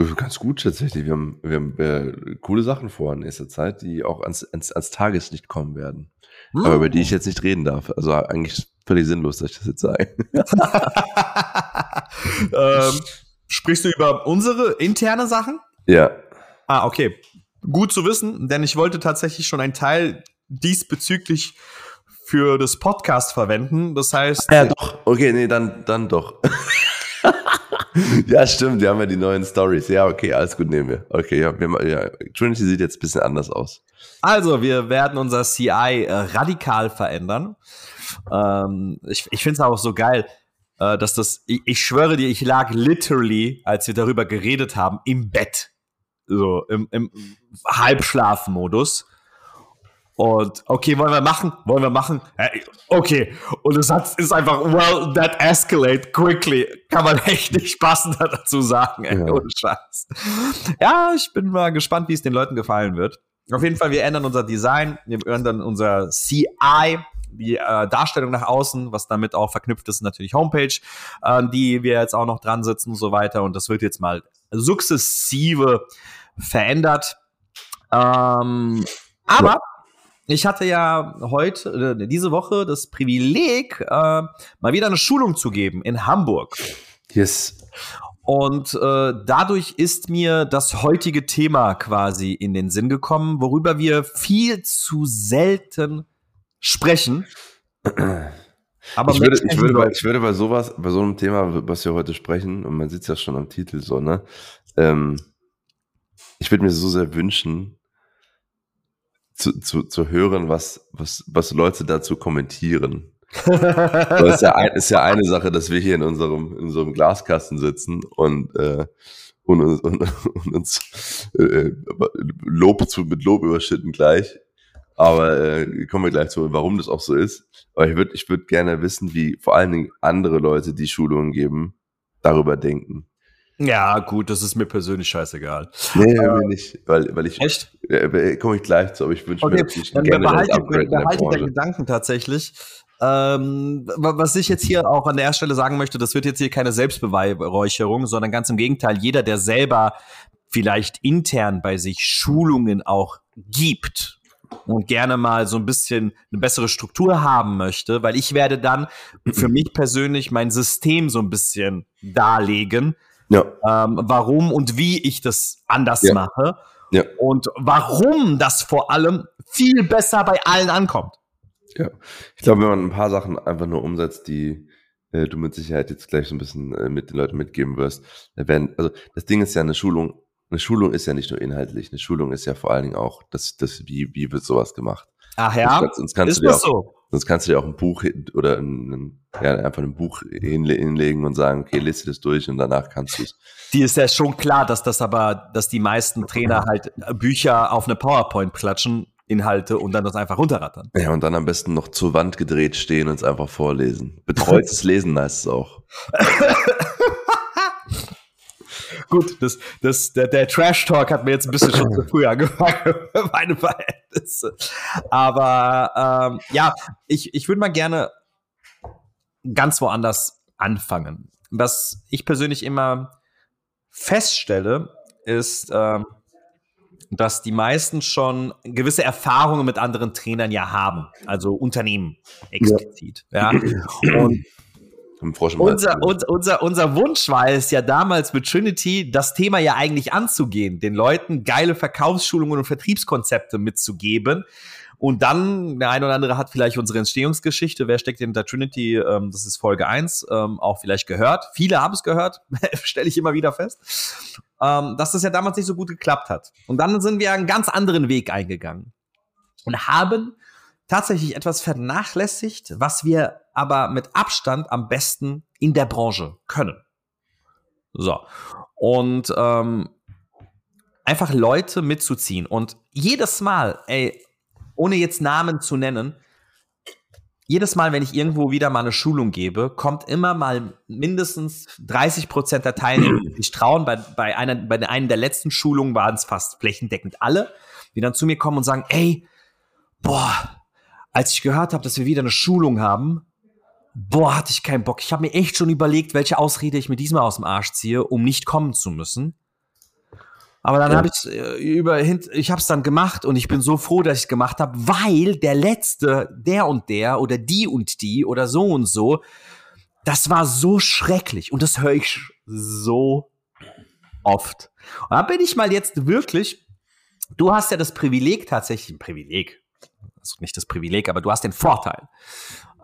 Äh, ganz gut tatsächlich. Wir haben, wir haben äh, coole Sachen vor in nächster Zeit, die auch ans, ans, ans Tageslicht kommen werden. Hm. Aber über die ich jetzt nicht reden darf. Also eigentlich völlig sinnlos, dass ich das jetzt sage. ähm, sprichst du über unsere interne Sachen? Ja. Ah, okay. Gut zu wissen, denn ich wollte tatsächlich schon einen Teil diesbezüglich für das Podcast verwenden. Das heißt. Ja, doch. Okay, nee, dann, dann doch. ja, stimmt, wir haben ja die neuen Stories. Ja, okay, alles gut, nehmen wir. Okay, ja, wir, ja, Trinity sieht jetzt ein bisschen anders aus. Also, wir werden unser CI äh, radikal verändern. Ähm, ich ich finde es auch so geil, äh, dass das, ich, ich schwöre dir, ich lag literally, als wir darüber geredet haben, im Bett. So, im, im Halbschlafmodus und okay, wollen wir machen? Wollen wir machen? Okay. Und es hat, ist einfach, well, that escalate quickly. Kann man echt nicht passender dazu sagen, ey, ja. ohne Scheiß. Ja, ich bin mal gespannt, wie es den Leuten gefallen wird. Auf jeden Fall, wir ändern unser Design, wir ändern unser CI, die äh, Darstellung nach außen, was damit auch verknüpft ist, natürlich Homepage, äh, die wir jetzt auch noch dran sitzen und so weiter. Und das wird jetzt mal sukzessive verändert. Ähm, aber ich hatte ja heute, äh, diese Woche das Privileg, äh, mal wieder eine Schulung zu geben in Hamburg. Yes. Und äh, dadurch ist mir das heutige Thema quasi in den Sinn gekommen, worüber wir viel zu selten sprechen. Aber ich würde, ich, würde bei, ich würde bei sowas, bei so einem Thema, was wir heute sprechen, und man sieht es ja schon am Titel so, ne? Ähm, ich würde mir so sehr wünschen, zu, zu, zu hören, was, was, was Leute dazu kommentieren. das ist ja, ein, ist ja eine Sache, dass wir hier in unserem, in unserem Glaskasten sitzen und, äh, und, und, und, uns äh, Lob zu, mit Lob überschütten gleich. Aber äh, kommen wir gleich zu, warum das auch so ist. Aber ich würde ich würd gerne wissen, wie vor allen Dingen andere Leute, die Schulungen geben, darüber denken. Ja, gut, das ist mir persönlich scheißegal. Nee, äh, mir nicht, weil, weil ich. Echt? Äh, Komme ich gleich zu, aber ich wünsche okay, mir natürlich dann gerne behalte, das Upgrade behalte der Gedanken tatsächlich. Ähm, was ich jetzt hier auch an der Stelle sagen möchte, das wird jetzt hier keine Selbstbeweihräucherung, sondern ganz im Gegenteil, jeder, der selber vielleicht intern bei sich Schulungen auch gibt und gerne mal so ein bisschen eine bessere Struktur haben möchte, weil ich werde dann für mich persönlich mein System so ein bisschen darlegen, ja. ähm, warum und wie ich das anders ja. mache. Ja. Und warum das vor allem viel besser bei allen ankommt. Ja, ich glaube, wenn man ein paar Sachen einfach nur umsetzt, die äh, du mit Sicherheit jetzt gleich so ein bisschen äh, mit den Leuten mitgeben wirst, werden, also das Ding ist ja eine Schulung, eine Schulung ist ja nicht nur inhaltlich, eine Schulung ist ja vor allen Dingen auch, das, das, wie, wie wird sowas gemacht. Ach ja, sonst, sonst kannst ist du dir auch, so? Sonst kannst du dir auch ein Buch oder ein, ja, einfach ein Buch hinlegen und sagen, okay, lese das durch und danach kannst du es. Die ist ja schon klar, dass das aber, dass die meisten Trainer halt Bücher auf eine PowerPoint klatschen, Inhalte und dann das einfach runterrattern. Ja, und dann am besten noch zur Wand gedreht stehen und es einfach vorlesen. Betreutes Lesen heißt es auch. Gut, das, das, der, der Trash-Talk hat mir jetzt ein bisschen schon zu früh angefangen meine Verhältnisse. Aber ähm, ja, ich, ich würde mal gerne ganz woanders anfangen. Was ich persönlich immer feststelle, ist, ähm, dass die meisten schon gewisse Erfahrungen mit anderen Trainern ja haben, also Unternehmen explizit. Ja. ja. Und unser, unser, unser, unser Wunsch war es ja damals mit Trinity, das Thema ja eigentlich anzugehen, den Leuten geile Verkaufsschulungen und Vertriebskonzepte mitzugeben. Und dann, der eine oder andere hat vielleicht unsere Entstehungsgeschichte, wer steckt hinter Trinity, ähm, das ist Folge 1, ähm, auch vielleicht gehört. Viele haben es gehört, stelle ich immer wieder fest, ähm, dass das ja damals nicht so gut geklappt hat. Und dann sind wir einen ganz anderen Weg eingegangen und haben tatsächlich etwas vernachlässigt, was wir aber mit Abstand am besten in der Branche können. So. Und ähm, einfach Leute mitzuziehen. Und jedes Mal, ey, ohne jetzt Namen zu nennen, jedes Mal, wenn ich irgendwo wieder mal eine Schulung gebe, kommt immer mal mindestens 30 Prozent der Teilnehmer, die sich trauen. Bei, bei, einer, bei einer der letzten Schulungen waren es fast flächendeckend alle, die dann zu mir kommen und sagen, ey, boah, als ich gehört habe, dass wir wieder eine Schulung haben, boah, hatte ich keinen Bock. Ich habe mir echt schon überlegt, welche Ausrede ich mir diesmal aus dem Arsch ziehe, um nicht kommen zu müssen. Aber dann ja. habe ich äh, über ich habe es dann gemacht und ich bin so froh, dass ich es gemacht habe, weil der letzte, der und der oder die und die oder so und so, das war so schrecklich und das höre ich so oft. Und da bin ich mal jetzt wirklich, du hast ja das Privileg tatsächlich, ein Privileg, also nicht das Privileg, aber du hast den Vorteil,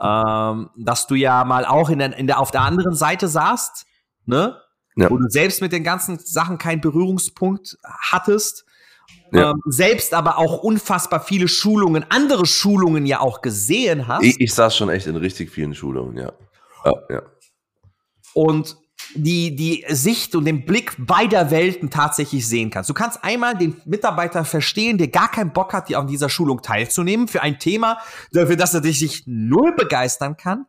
ähm, dass du ja mal auch in der, in der auf der anderen Seite saßt, ne? ja. wo du selbst mit den ganzen Sachen keinen Berührungspunkt hattest. Ja. Ähm, selbst aber auch unfassbar viele Schulungen, andere Schulungen ja auch gesehen hast. Ich, ich saß schon echt in richtig vielen Schulungen, ja. ja, ja. Und die, die Sicht und den Blick beider Welten tatsächlich sehen kannst. Du kannst einmal den Mitarbeiter verstehen, der gar keinen Bock hat, an dieser Schulung teilzunehmen, für ein Thema, für das er sich null begeistern kann,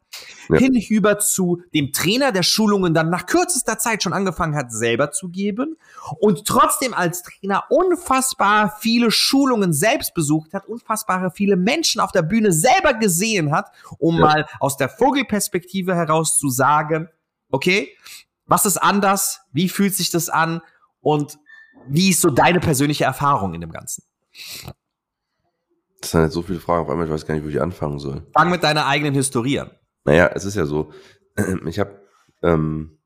ja. hinüber zu dem Trainer der Schulungen dann nach kürzester Zeit schon angefangen hat, selber zu geben und trotzdem als Trainer unfassbar viele Schulungen selbst besucht hat, unfassbare viele Menschen auf der Bühne selber gesehen hat, um ja. mal aus der Vogelperspektive heraus zu sagen, okay, was ist anders? Wie fühlt sich das an? Und wie ist so deine persönliche Erfahrung in dem Ganzen? Das sind jetzt so viele Fragen auf einmal, ich weiß gar nicht, wo ich anfangen soll. Fang mit deiner eigenen Historie an. Naja, es ist ja so, ich habe ähm,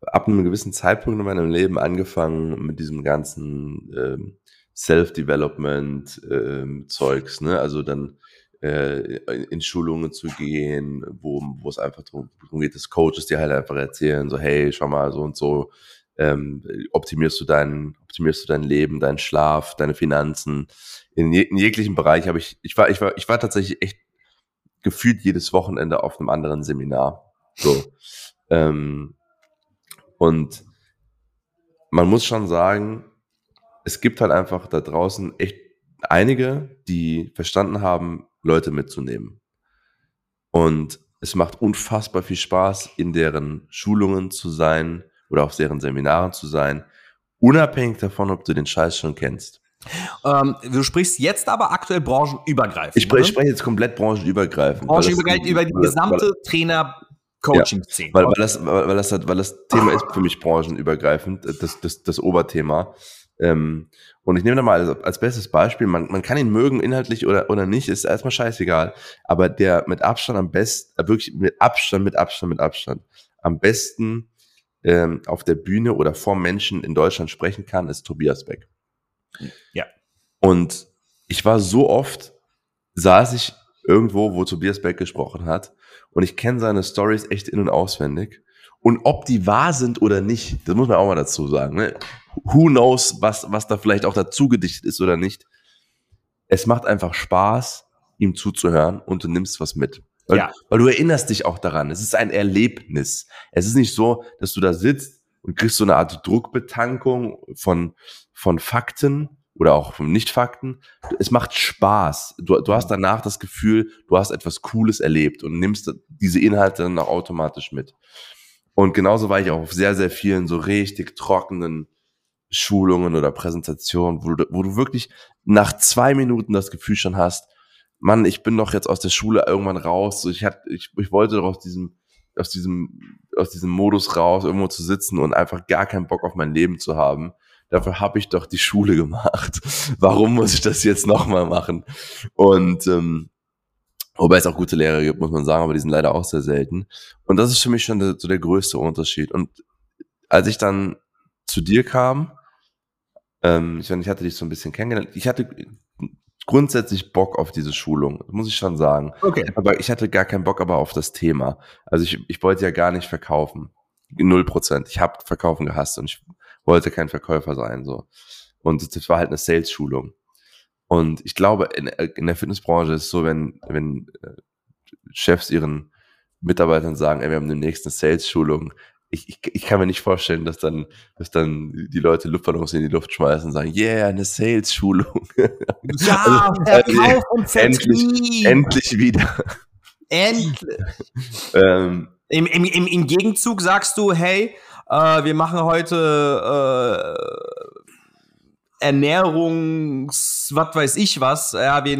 ab einem gewissen Zeitpunkt in meinem Leben angefangen mit diesem ganzen ähm, Self-Development-Zeugs, ähm, ne? Also dann äh, in Schulungen zu gehen, wo, wo es einfach darum geht, dass Coaches dir halt einfach erzählen, so, hey, schau mal, so und so, ähm, optimierst du dein, optimierst du dein Leben, deinen Schlaf, deine Finanzen. In, je, in jeglichen Bereich habe ich, ich war, ich war, ich war tatsächlich echt gefühlt jedes Wochenende auf einem anderen Seminar. So. ähm, und man muss schon sagen, es gibt halt einfach da draußen echt einige, die verstanden haben, Leute mitzunehmen. Und es macht unfassbar viel Spaß, in deren Schulungen zu sein oder auf deren Seminaren zu sein, unabhängig davon, ob du den Scheiß schon kennst. Ähm, du sprichst jetzt aber aktuell branchenübergreifend. Ich spreche, ich spreche jetzt komplett branchenübergreifend. Branchenübergreifend über die gesamte Trainer- Coaching-Szene. Ja, weil, weil, das, weil, das, weil das Thema ist für mich branchenübergreifend, das, das, das Oberthema. Ähm, und ich nehme da mal als, als bestes Beispiel, man, man kann ihn mögen inhaltlich oder, oder nicht, ist erstmal scheißegal. Aber der mit Abstand am besten, äh, wirklich mit Abstand, mit Abstand, mit Abstand, am besten ähm, auf der Bühne oder vor Menschen in Deutschland sprechen kann, ist Tobias Beck. Ja. Und ich war so oft, saß ich irgendwo, wo Tobias Beck gesprochen hat und ich kenne seine Stories echt in- und auswendig. Und ob die wahr sind oder nicht, das muss man auch mal dazu sagen. Ne? Who knows, was, was da vielleicht auch dazu gedichtet ist oder nicht. Es macht einfach Spaß, ihm zuzuhören und du nimmst was mit. Weil, ja. weil du erinnerst dich auch daran. Es ist ein Erlebnis. Es ist nicht so, dass du da sitzt und kriegst so eine Art Druckbetankung von, von Fakten oder auch von Nicht-Fakten. Es macht Spaß. Du, du hast danach das Gefühl, du hast etwas Cooles erlebt und nimmst diese Inhalte dann auch automatisch mit. Und genauso war ich auch auf sehr, sehr vielen so richtig trockenen Schulungen oder Präsentationen, wo du, wo du wirklich nach zwei Minuten das Gefühl schon hast, Mann, ich bin doch jetzt aus der Schule irgendwann raus. So, ich, hatte, ich, ich wollte doch aus diesem, aus diesem, aus diesem Modus raus, irgendwo zu sitzen und einfach gar keinen Bock auf mein Leben zu haben. Dafür habe ich doch die Schule gemacht. Warum muss ich das jetzt nochmal machen? Und ähm, Wobei es auch gute Lehrer gibt, muss man sagen, aber die sind leider auch sehr selten. Und das ist für mich schon der, so der größte Unterschied. Und als ich dann zu dir kam, ähm, ich, ich hatte dich so ein bisschen kennengelernt, ich hatte grundsätzlich Bock auf diese Schulung, muss ich schon sagen. Okay. Aber ich hatte gar keinen Bock aber auf das Thema. Also ich, ich wollte ja gar nicht verkaufen. Null Prozent. Ich habe Verkaufen gehasst und ich wollte kein Verkäufer sein. so. Und das war halt eine Sales-Schulung. Und ich glaube, in, in der Fitnessbranche ist es so, wenn, wenn äh, Chefs ihren Mitarbeitern sagen, ey, wir haben demnächst eine Sales-Schulung, ich, ich, ich kann mir nicht vorstellen, dass dann, dass dann die Leute Luftballons in die Luft schmeißen und sagen, yeah, eine Sales-Schulung. Ja, also, Verkauf und Vertrieb. Endlich, endlich wieder. Endlich. ähm, Im, im, im, Im Gegenzug sagst du, hey, äh, wir machen heute äh, Ernährungs, was weiß ich was. Ja, wir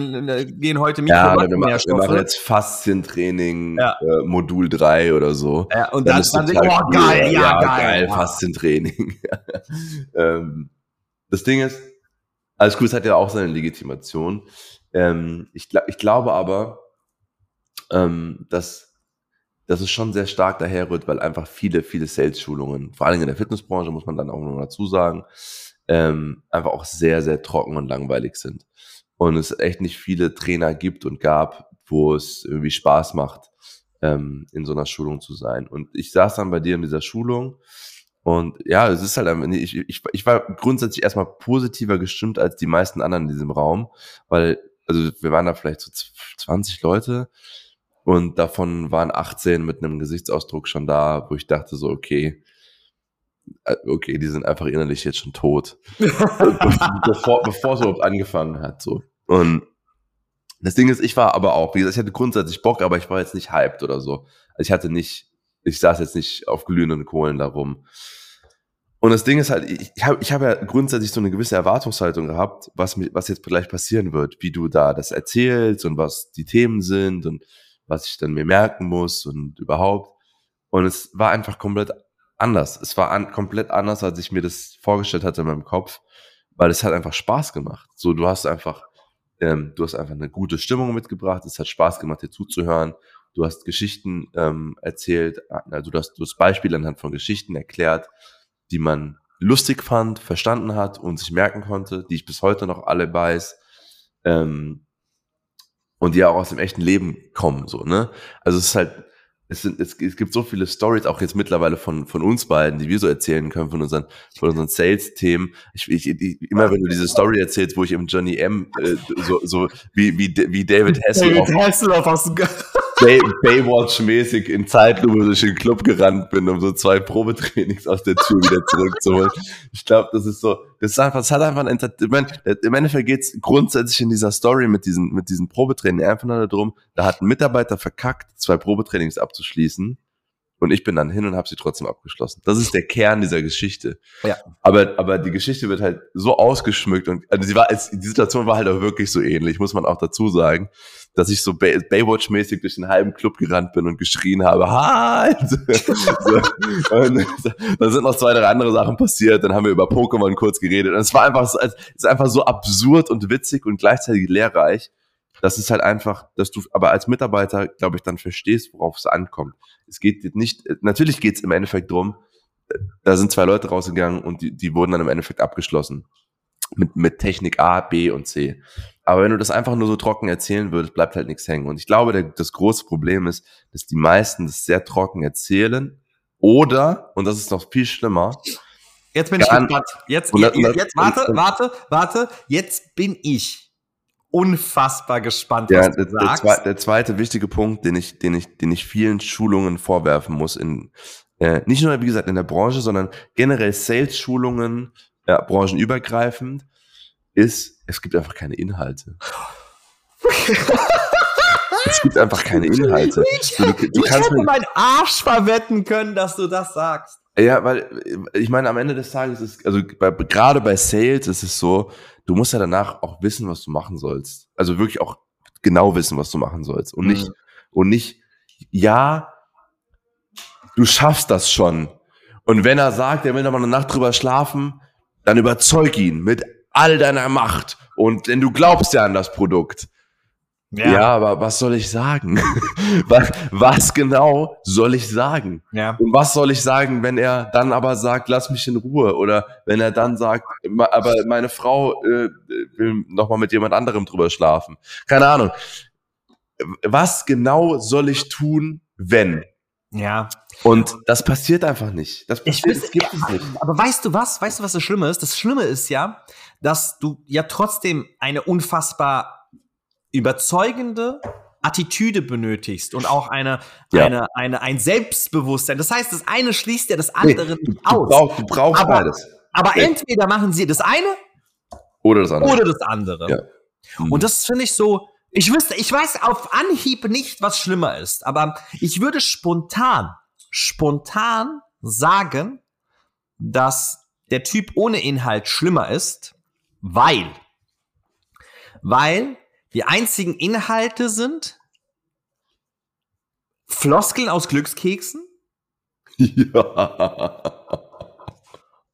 gehen heute Mikronährstoffe. Ja, wir machen jetzt Faszientraining, ja. äh, Modul 3 oder so. Ja, und dann, dann, dann oh geil, ja, ja geil, geil. Faszientraining. ähm, das Ding ist, alles gut, es hat ja auch seine Legitimation. Ähm, ich, ich glaube aber, ähm, dass, dass es schon sehr stark daherrührt, weil einfach viele, viele Sales-Schulungen, vor allem in der Fitnessbranche, muss man dann auch noch dazu sagen, ähm, einfach auch sehr, sehr trocken und langweilig sind. Und es echt nicht viele Trainer gibt und gab, wo es irgendwie Spaß macht, ähm, in so einer Schulung zu sein. Und ich saß dann bei dir in dieser Schulung und ja, es ist halt ich, ich, ich war grundsätzlich erstmal positiver gestimmt als die meisten anderen in diesem Raum, weil, also wir waren da vielleicht so 20 Leute und davon waren 18 mit einem Gesichtsausdruck schon da, wo ich dachte so, okay, okay, die sind einfach innerlich jetzt schon tot. bevor, bevor es überhaupt angefangen hat. So. Und das Ding ist, ich war aber auch, wie gesagt, ich hatte grundsätzlich Bock, aber ich war jetzt nicht hyped oder so. Also ich hatte nicht, ich saß jetzt nicht auf glühenden Kohlen darum. Und das Ding ist halt, ich, ich habe ich hab ja grundsätzlich so eine gewisse Erwartungshaltung gehabt, was, was jetzt gleich passieren wird, wie du da das erzählst und was die Themen sind und was ich dann mir merken muss und überhaupt. Und es war einfach komplett anders. Es war an, komplett anders, als ich mir das vorgestellt hatte in meinem Kopf, weil es hat einfach Spaß gemacht. So, du hast einfach, ähm, du hast einfach eine gute Stimmung mitgebracht. Es hat Spaß gemacht, dir zuzuhören. Du hast Geschichten ähm, erzählt, also du hast, du hast Beispiele anhand von Geschichten erklärt, die man lustig fand, verstanden hat und sich merken konnte, die ich bis heute noch alle weiß. Ähm, und die auch aus dem echten Leben kommen, so, ne? Also es ist halt, es, sind, es, es gibt so viele Stories, auch jetzt mittlerweile von, von uns beiden, die wir so erzählen können, von unseren, von unseren Sales-Themen. Ich, ich, ich, immer wenn du diese Story erzählst, wo ich im Johnny M. Äh, so, so wie, wie, wie David Hasselhoff. David Hasselhoff hast du Bay, Baywatch-mäßig in Zeitlupe durch den Club gerannt bin, um so zwei Probetrainings aus der Tür wieder zurückzuholen. Ich glaube, das ist so, das ist einfach, das hat einfach ein Entertainment. Im Endeffekt geht's grundsätzlich in dieser Story mit diesen, mit diesen Probetrainings einfach nur darum, da hat ein Mitarbeiter verkackt, zwei Probetrainings abzuschließen und ich bin dann hin und habe sie trotzdem abgeschlossen. Das ist der Kern dieser Geschichte. Ja. Aber, aber die Geschichte wird halt so ausgeschmückt und also sie war, die Situation war halt auch wirklich so ähnlich, muss man auch dazu sagen, dass ich so Bay Baywatch-mäßig durch den halben Club gerannt bin und geschrien habe, halt! so. Und dann sind noch zwei, drei andere Sachen passiert, dann haben wir über Pokémon kurz geredet und es war einfach, es ist einfach so absurd und witzig und gleichzeitig lehrreich das ist halt einfach, dass du aber als Mitarbeiter, glaube ich, dann verstehst, worauf es ankommt. Es geht nicht, natürlich geht es im Endeffekt drum, da sind zwei Leute rausgegangen und die, die wurden dann im Endeffekt abgeschlossen. Mit, mit Technik A, B und C. Aber wenn du das einfach nur so trocken erzählen würdest, bleibt halt nichts hängen. Und ich glaube, der, das große Problem ist, dass die meisten das sehr trocken erzählen. Oder, und das ist noch viel schlimmer, Jetzt bin ich gespannt. Jetzt, jetzt, jetzt, warte, warte, warte. Jetzt bin ich unfassbar gespannt, ja, was du der, sagst. Der, der, zweite wichtige Punkt, den ich, den ich, den ich vielen Schulungen vorwerfen muss, in, äh, nicht nur, wie gesagt, in der Branche, sondern generell Sales-Schulungen, ja, branchenübergreifend, ist, es gibt einfach keine Inhalte. es gibt einfach keine Inhalte. Ich, du, du, du ich kannst hätte meinen Arsch verwetten können, dass du das sagst. Ja, weil ich meine, am Ende des Tages ist, also bei, gerade bei Sales ist es so, du musst ja danach auch wissen, was du machen sollst. Also wirklich auch genau wissen, was du machen sollst. Und nicht, mhm. und nicht, ja, du schaffst das schon. Und wenn er sagt, er will noch mal eine Nacht drüber schlafen, dann überzeug ihn mit all deiner Macht. Und denn du glaubst ja an das Produkt. Ja. ja, aber was soll ich sagen? was, was, genau soll ich sagen? Ja. Und was soll ich sagen, wenn er dann aber sagt, lass mich in Ruhe? Oder wenn er dann sagt, aber meine Frau äh, will noch mal mit jemand anderem drüber schlafen. Keine Ahnung. Was genau soll ich tun, wenn? Ja. Und das passiert einfach nicht. Das, passiert, weiß, das gibt es nicht. Aber weißt du was? Weißt du, was das Schlimme ist? Das Schlimme ist ja, dass du ja trotzdem eine unfassbar überzeugende Attitüde benötigst und auch eine, ja. eine, eine, ein Selbstbewusstsein. Das heißt, das eine schließt ja das andere nee, du, aus. Du brauchst, du brauchst aber, beides. Aber ja. entweder machen sie das eine oder das andere. Oder das andere. Ja. Mhm. Und das finde ich so, ich wüsste, ich weiß auf Anhieb nicht, was schlimmer ist, aber ich würde spontan, spontan sagen, dass der Typ ohne Inhalt schlimmer ist, weil, weil die einzigen Inhalte sind Floskeln aus Glückskeksen. Ja.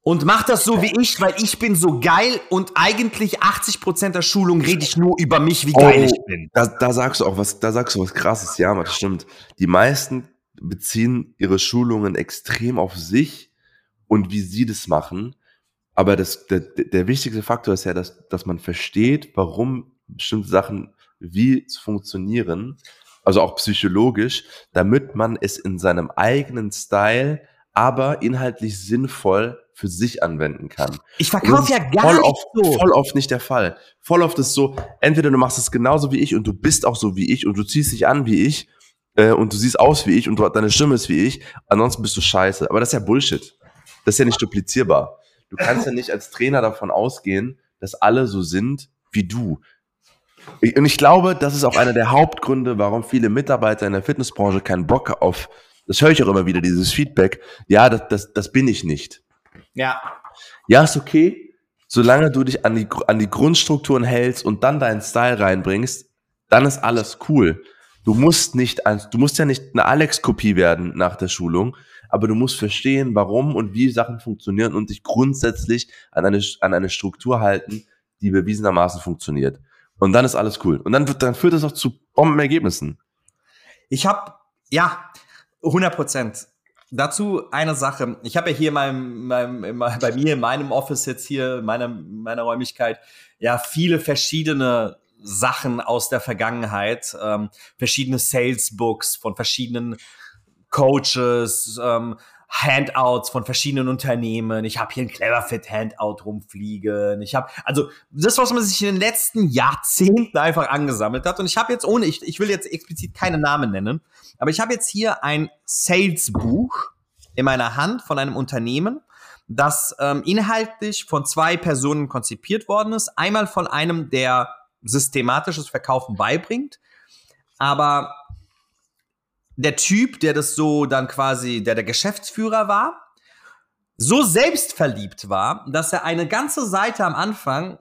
Und mach das so wie ich, weil ich bin so geil und eigentlich 80% der Schulung rede ich nur über mich, wie geil oh, ich bin. Da, da sagst du auch was, da sagst du was krasses, ja, das stimmt. Die meisten beziehen ihre Schulungen extrem auf sich und wie sie das machen. Aber das, der, der wichtigste Faktor ist ja, dass, dass man versteht, warum bestimmte Sachen wie funktionieren, also auch psychologisch, damit man es in seinem eigenen Style, aber inhaltlich sinnvoll für sich anwenden kann. Ich verkaufe ja gar voll nicht oft, so. Voll oft nicht der Fall. Voll oft ist so, entweder du machst es genauso wie ich und du bist auch so wie ich und du ziehst dich an wie ich äh, und du siehst aus wie ich und du, deine Stimme ist wie ich, ansonsten bist du scheiße. Aber das ist ja Bullshit. Das ist ja nicht duplizierbar. Du kannst ja nicht als Trainer davon ausgehen, dass alle so sind wie du. Und ich glaube, das ist auch einer der Hauptgründe, warum viele Mitarbeiter in der Fitnessbranche keinen Bock auf, das höre ich auch immer wieder, dieses Feedback, ja, das, das, das bin ich nicht. Ja. Ja, ist okay, solange du dich an die, an die Grundstrukturen hältst und dann deinen Style reinbringst, dann ist alles cool. Du musst nicht, du musst ja nicht eine Alex-Kopie werden nach der Schulung, aber du musst verstehen, warum und wie Sachen funktionieren und dich grundsätzlich an eine, an eine Struktur halten, die bewiesenermaßen funktioniert. Und dann ist alles cool. Und dann, wird, dann führt das auch zu Bombenergebnissen. Ich habe, ja, 100 Prozent. Dazu eine Sache. Ich habe ja hier meinem, meinem, bei mir in meinem Office jetzt hier, meiner, meiner Räumlichkeit, ja, viele verschiedene Sachen aus der Vergangenheit, ähm, verschiedene Salesbooks von verschiedenen Coaches, ähm, Handouts von verschiedenen Unternehmen. Ich habe hier ein Cleverfit Handout rumfliegen. Ich habe also das, was man sich in den letzten Jahrzehnten einfach angesammelt hat. Und ich habe jetzt ohne, ich, ich will jetzt explizit keine Namen nennen, aber ich habe jetzt hier ein Sales-Buch in meiner Hand von einem Unternehmen, das ähm, inhaltlich von zwei Personen konzipiert worden ist. Einmal von einem, der systematisches Verkaufen beibringt, aber der Typ, der das so dann quasi, der der Geschäftsführer war, so selbstverliebt war, dass er eine ganze Seite am Anfang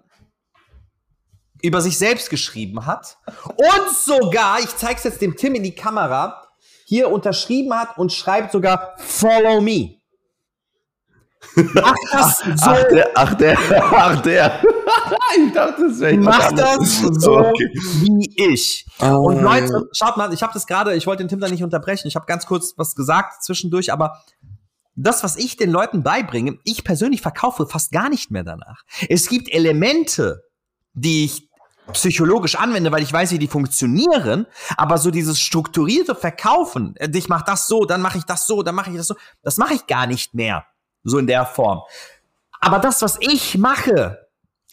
über sich selbst geschrieben hat und sogar, ich zeige es jetzt dem Tim in die Kamera, hier unterschrieben hat und schreibt sogar Follow me. Mach das so. Ach, der, ach, der, ach, der. Ich dachte, das wäre Mach das so okay. wie ich. Oh. Und Leute, schaut mal, ich habe das gerade, ich wollte den Tim da nicht unterbrechen. Ich habe ganz kurz was gesagt zwischendurch, aber das, was ich den Leuten beibringe, ich persönlich verkaufe fast gar nicht mehr danach. Es gibt Elemente, die ich psychologisch anwende, weil ich weiß, wie die funktionieren, aber so dieses strukturierte Verkaufen, äh, ich mache das so, dann mache ich das so, dann mache ich das so, das mache ich gar nicht mehr so in der Form. Aber das, was ich mache,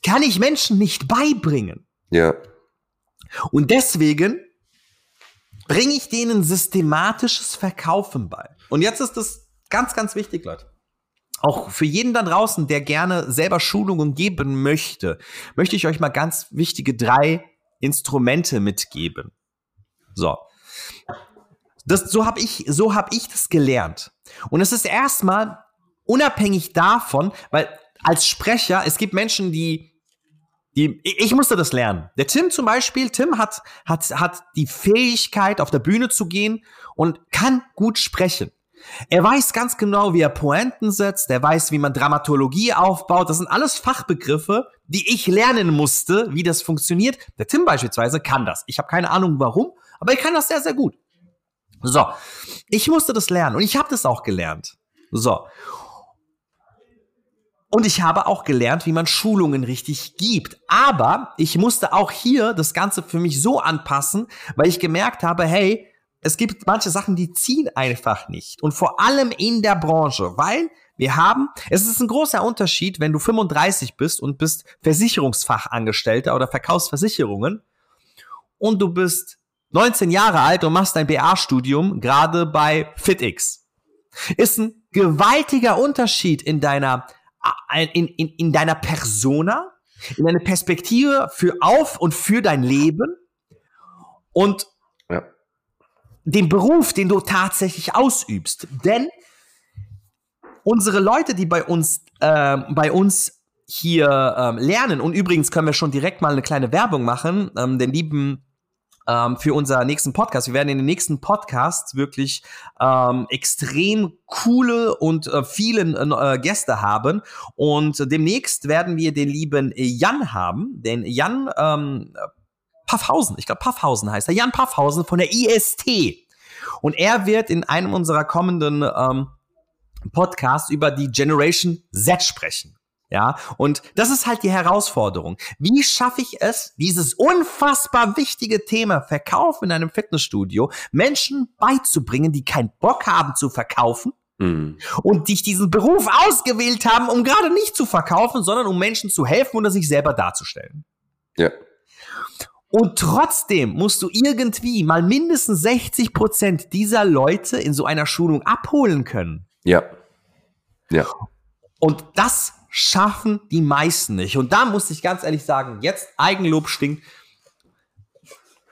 kann ich Menschen nicht beibringen. Ja. Und deswegen bringe ich denen systematisches Verkaufen bei. Und jetzt ist das ganz, ganz wichtig, Leute. Auch für jeden da draußen, der gerne selber Schulungen geben möchte, möchte ich euch mal ganz wichtige drei Instrumente mitgeben. So. Das, so habe ich, so hab ich das gelernt. Und es ist erstmal unabhängig davon, weil als Sprecher, es gibt Menschen, die die, ich musste das lernen. Der Tim zum Beispiel, Tim hat, hat, hat die Fähigkeit, auf der Bühne zu gehen und kann gut sprechen. Er weiß ganz genau, wie er Pointen setzt, er weiß, wie man Dramaturgie aufbaut. Das sind alles Fachbegriffe, die ich lernen musste, wie das funktioniert. Der Tim beispielsweise kann das. Ich habe keine Ahnung warum, aber er kann das sehr, sehr gut. So, ich musste das lernen und ich habe das auch gelernt. So, und ich habe auch gelernt, wie man Schulungen richtig gibt. Aber ich musste auch hier das Ganze für mich so anpassen, weil ich gemerkt habe, hey, es gibt manche Sachen, die ziehen einfach nicht. Und vor allem in der Branche, weil wir haben, es ist ein großer Unterschied, wenn du 35 bist und bist Versicherungsfachangestellter oder verkaufst Versicherungen und du bist 19 Jahre alt und machst dein BA-Studium gerade bei FitX. Ist ein gewaltiger Unterschied in deiner, in, in, in deiner Persona, in deiner Perspektive für auf und für dein Leben und ja. den Beruf, den du tatsächlich ausübst. Denn unsere Leute, die bei uns, äh, bei uns hier ähm, lernen, und übrigens können wir schon direkt mal eine kleine Werbung machen, ähm, den lieben ähm, für unseren nächsten Podcast. Wir werden in den nächsten Podcasts wirklich ähm, extrem coole und äh, viele äh, Gäste haben. Und demnächst werden wir den lieben Jan haben, den Jan ähm, Paffhausen, ich glaube Paffhausen heißt er, Jan Paffhausen von der IST. Und er wird in einem unserer kommenden ähm, Podcasts über die Generation Z sprechen. Ja, und das ist halt die Herausforderung. Wie schaffe ich es, dieses unfassbar wichtige Thema Verkauf in einem Fitnessstudio Menschen beizubringen, die keinen Bock haben zu verkaufen, mhm. und die diesen Beruf ausgewählt haben, um gerade nicht zu verkaufen, sondern um Menschen zu helfen oder sich selber darzustellen. Ja. Und trotzdem musst du irgendwie mal mindestens 60 Prozent dieser Leute in so einer Schulung abholen können. Ja. Ja. Und das schaffen die meisten nicht. Und da muss ich ganz ehrlich sagen, jetzt Eigenlob stinkt.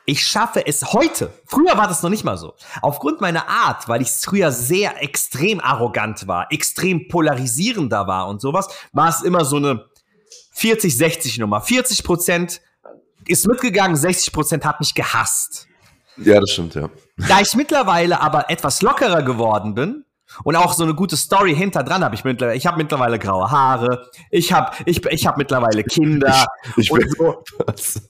Ich schaffe es heute. Früher war das noch nicht mal so. Aufgrund meiner Art, weil ich früher sehr extrem arrogant war, extrem polarisierender war und sowas, war es immer so eine 40-60 Nummer. 40 Prozent ist mitgegangen, 60 Prozent hat mich gehasst. Ja, das stimmt, ja. Da ich mittlerweile aber etwas lockerer geworden bin, und auch so eine gute Story hinter dran habe ich mittlerweile. Ich habe mittlerweile graue Haare. Ich habe ich, ich hab mittlerweile Kinder. Ich, ich und so.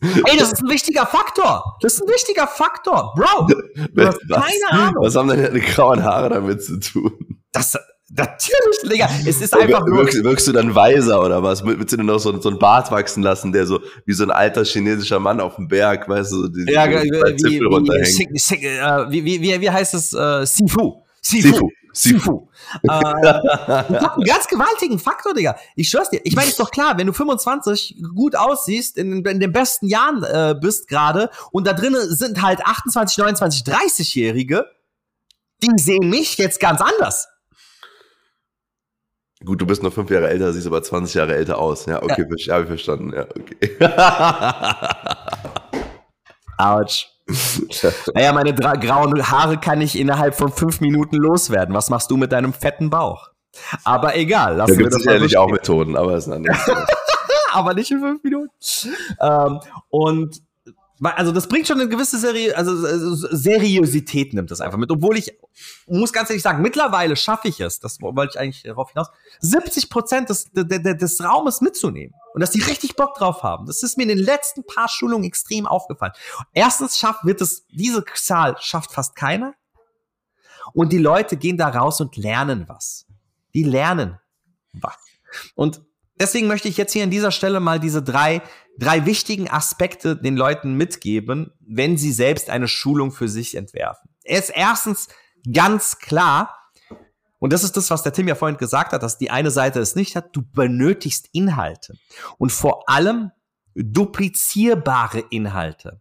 Ey, das ist ein wichtiger Faktor. Das ist ein wichtiger Faktor. Bro, du hast was, keine Ahnung. Was haben denn deine grauen Haare damit zu tun? Das, Natürlich, Digga. Es ist einfach nur. Wirkst, wirkst, du dann weiser oder was? Willst du dir noch so, so einen Bart wachsen lassen, der so wie so ein alter chinesischer Mann auf dem Berg, weißt du, die, ja, die, wie, wie, äh, wie, wie, wie, heißt es? Uh, Sifu. Sifu. Sifu. Sifu. äh, einen ganz gewaltigen Faktor, Digga. Ich schwör's dir. Ich meine, ist doch klar, wenn du 25 gut aussiehst, in, in den besten Jahren äh, bist gerade und da drinnen sind halt 28, 29, 30-Jährige, die sehen mich jetzt ganz anders. Gut, du bist nur fünf Jahre älter, siehst aber 20 Jahre älter aus. Ja, okay, ja. habe ich verstanden. Ja, okay. Autsch. naja, meine grauen Haare kann ich innerhalb von fünf Minuten loswerden. Was machst du mit deinem fetten Bauch? Aber egal. Lassen da gibt es sicherlich auch Methoden, aber es ist ein Aber nicht in fünf Minuten. Ähm, und also das bringt schon eine gewisse Seri also Seriosität nimmt das einfach mit. Obwohl ich muss ganz ehrlich sagen, mittlerweile schaffe ich es, das wollte ich eigentlich darauf hinaus, 70 Prozent des, des, des Raumes mitzunehmen und dass die richtig Bock drauf haben. Das ist mir in den letzten paar Schulungen extrem aufgefallen. Erstens schafft wird es diese Zahl schafft fast keiner und die Leute gehen da raus und lernen was. Die lernen was. Und deswegen möchte ich jetzt hier an dieser Stelle mal diese drei drei wichtigen Aspekte den Leuten mitgeben, wenn sie selbst eine Schulung für sich entwerfen. Er ist erstens ganz klar, und das ist das, was der Tim ja vorhin gesagt hat, dass die eine Seite es nicht hat, du benötigst Inhalte. Und vor allem duplizierbare Inhalte.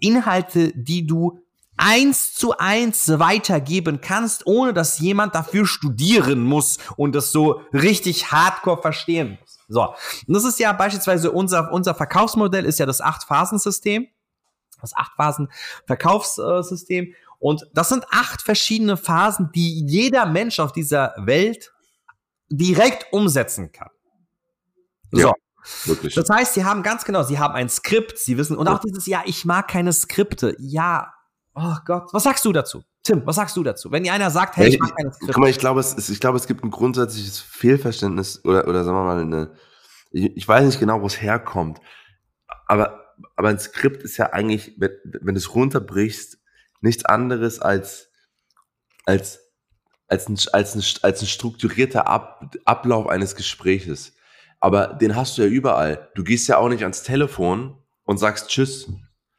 Inhalte, die du eins zu eins weitergeben kannst, ohne dass jemand dafür studieren muss und das so richtig hardcore verstehen muss. So, und das ist ja beispielsweise unser, unser Verkaufsmodell ist ja das Acht-Phasen-System, das Acht-Phasen-Verkaufssystem. Und das sind acht verschiedene Phasen, die jeder Mensch auf dieser Welt direkt umsetzen kann. So. Ja. Wirklich. Das heißt, sie haben ganz genau, sie haben ein Skript, sie wissen, und auch dieses, ja, ich mag keine Skripte. Ja, oh Gott, was sagst du dazu? Tim, was sagst du dazu? Wenn dir einer sagt, hey, ich, ich mag keine Skripte. Guck mal, ich glaube, es, ich glaube, es gibt ein grundsätzliches Fehlverständnis oder, oder sagen wir mal eine, ich, ich weiß nicht genau, wo es herkommt, aber, aber ein Skript ist ja eigentlich, wenn, wenn du es runterbrichst, nichts anderes als, als, als ein, als ein, als ein strukturierter Ab, Ablauf eines Gespräches. Aber den hast du ja überall. Du gehst ja auch nicht ans Telefon und sagst Tschüss,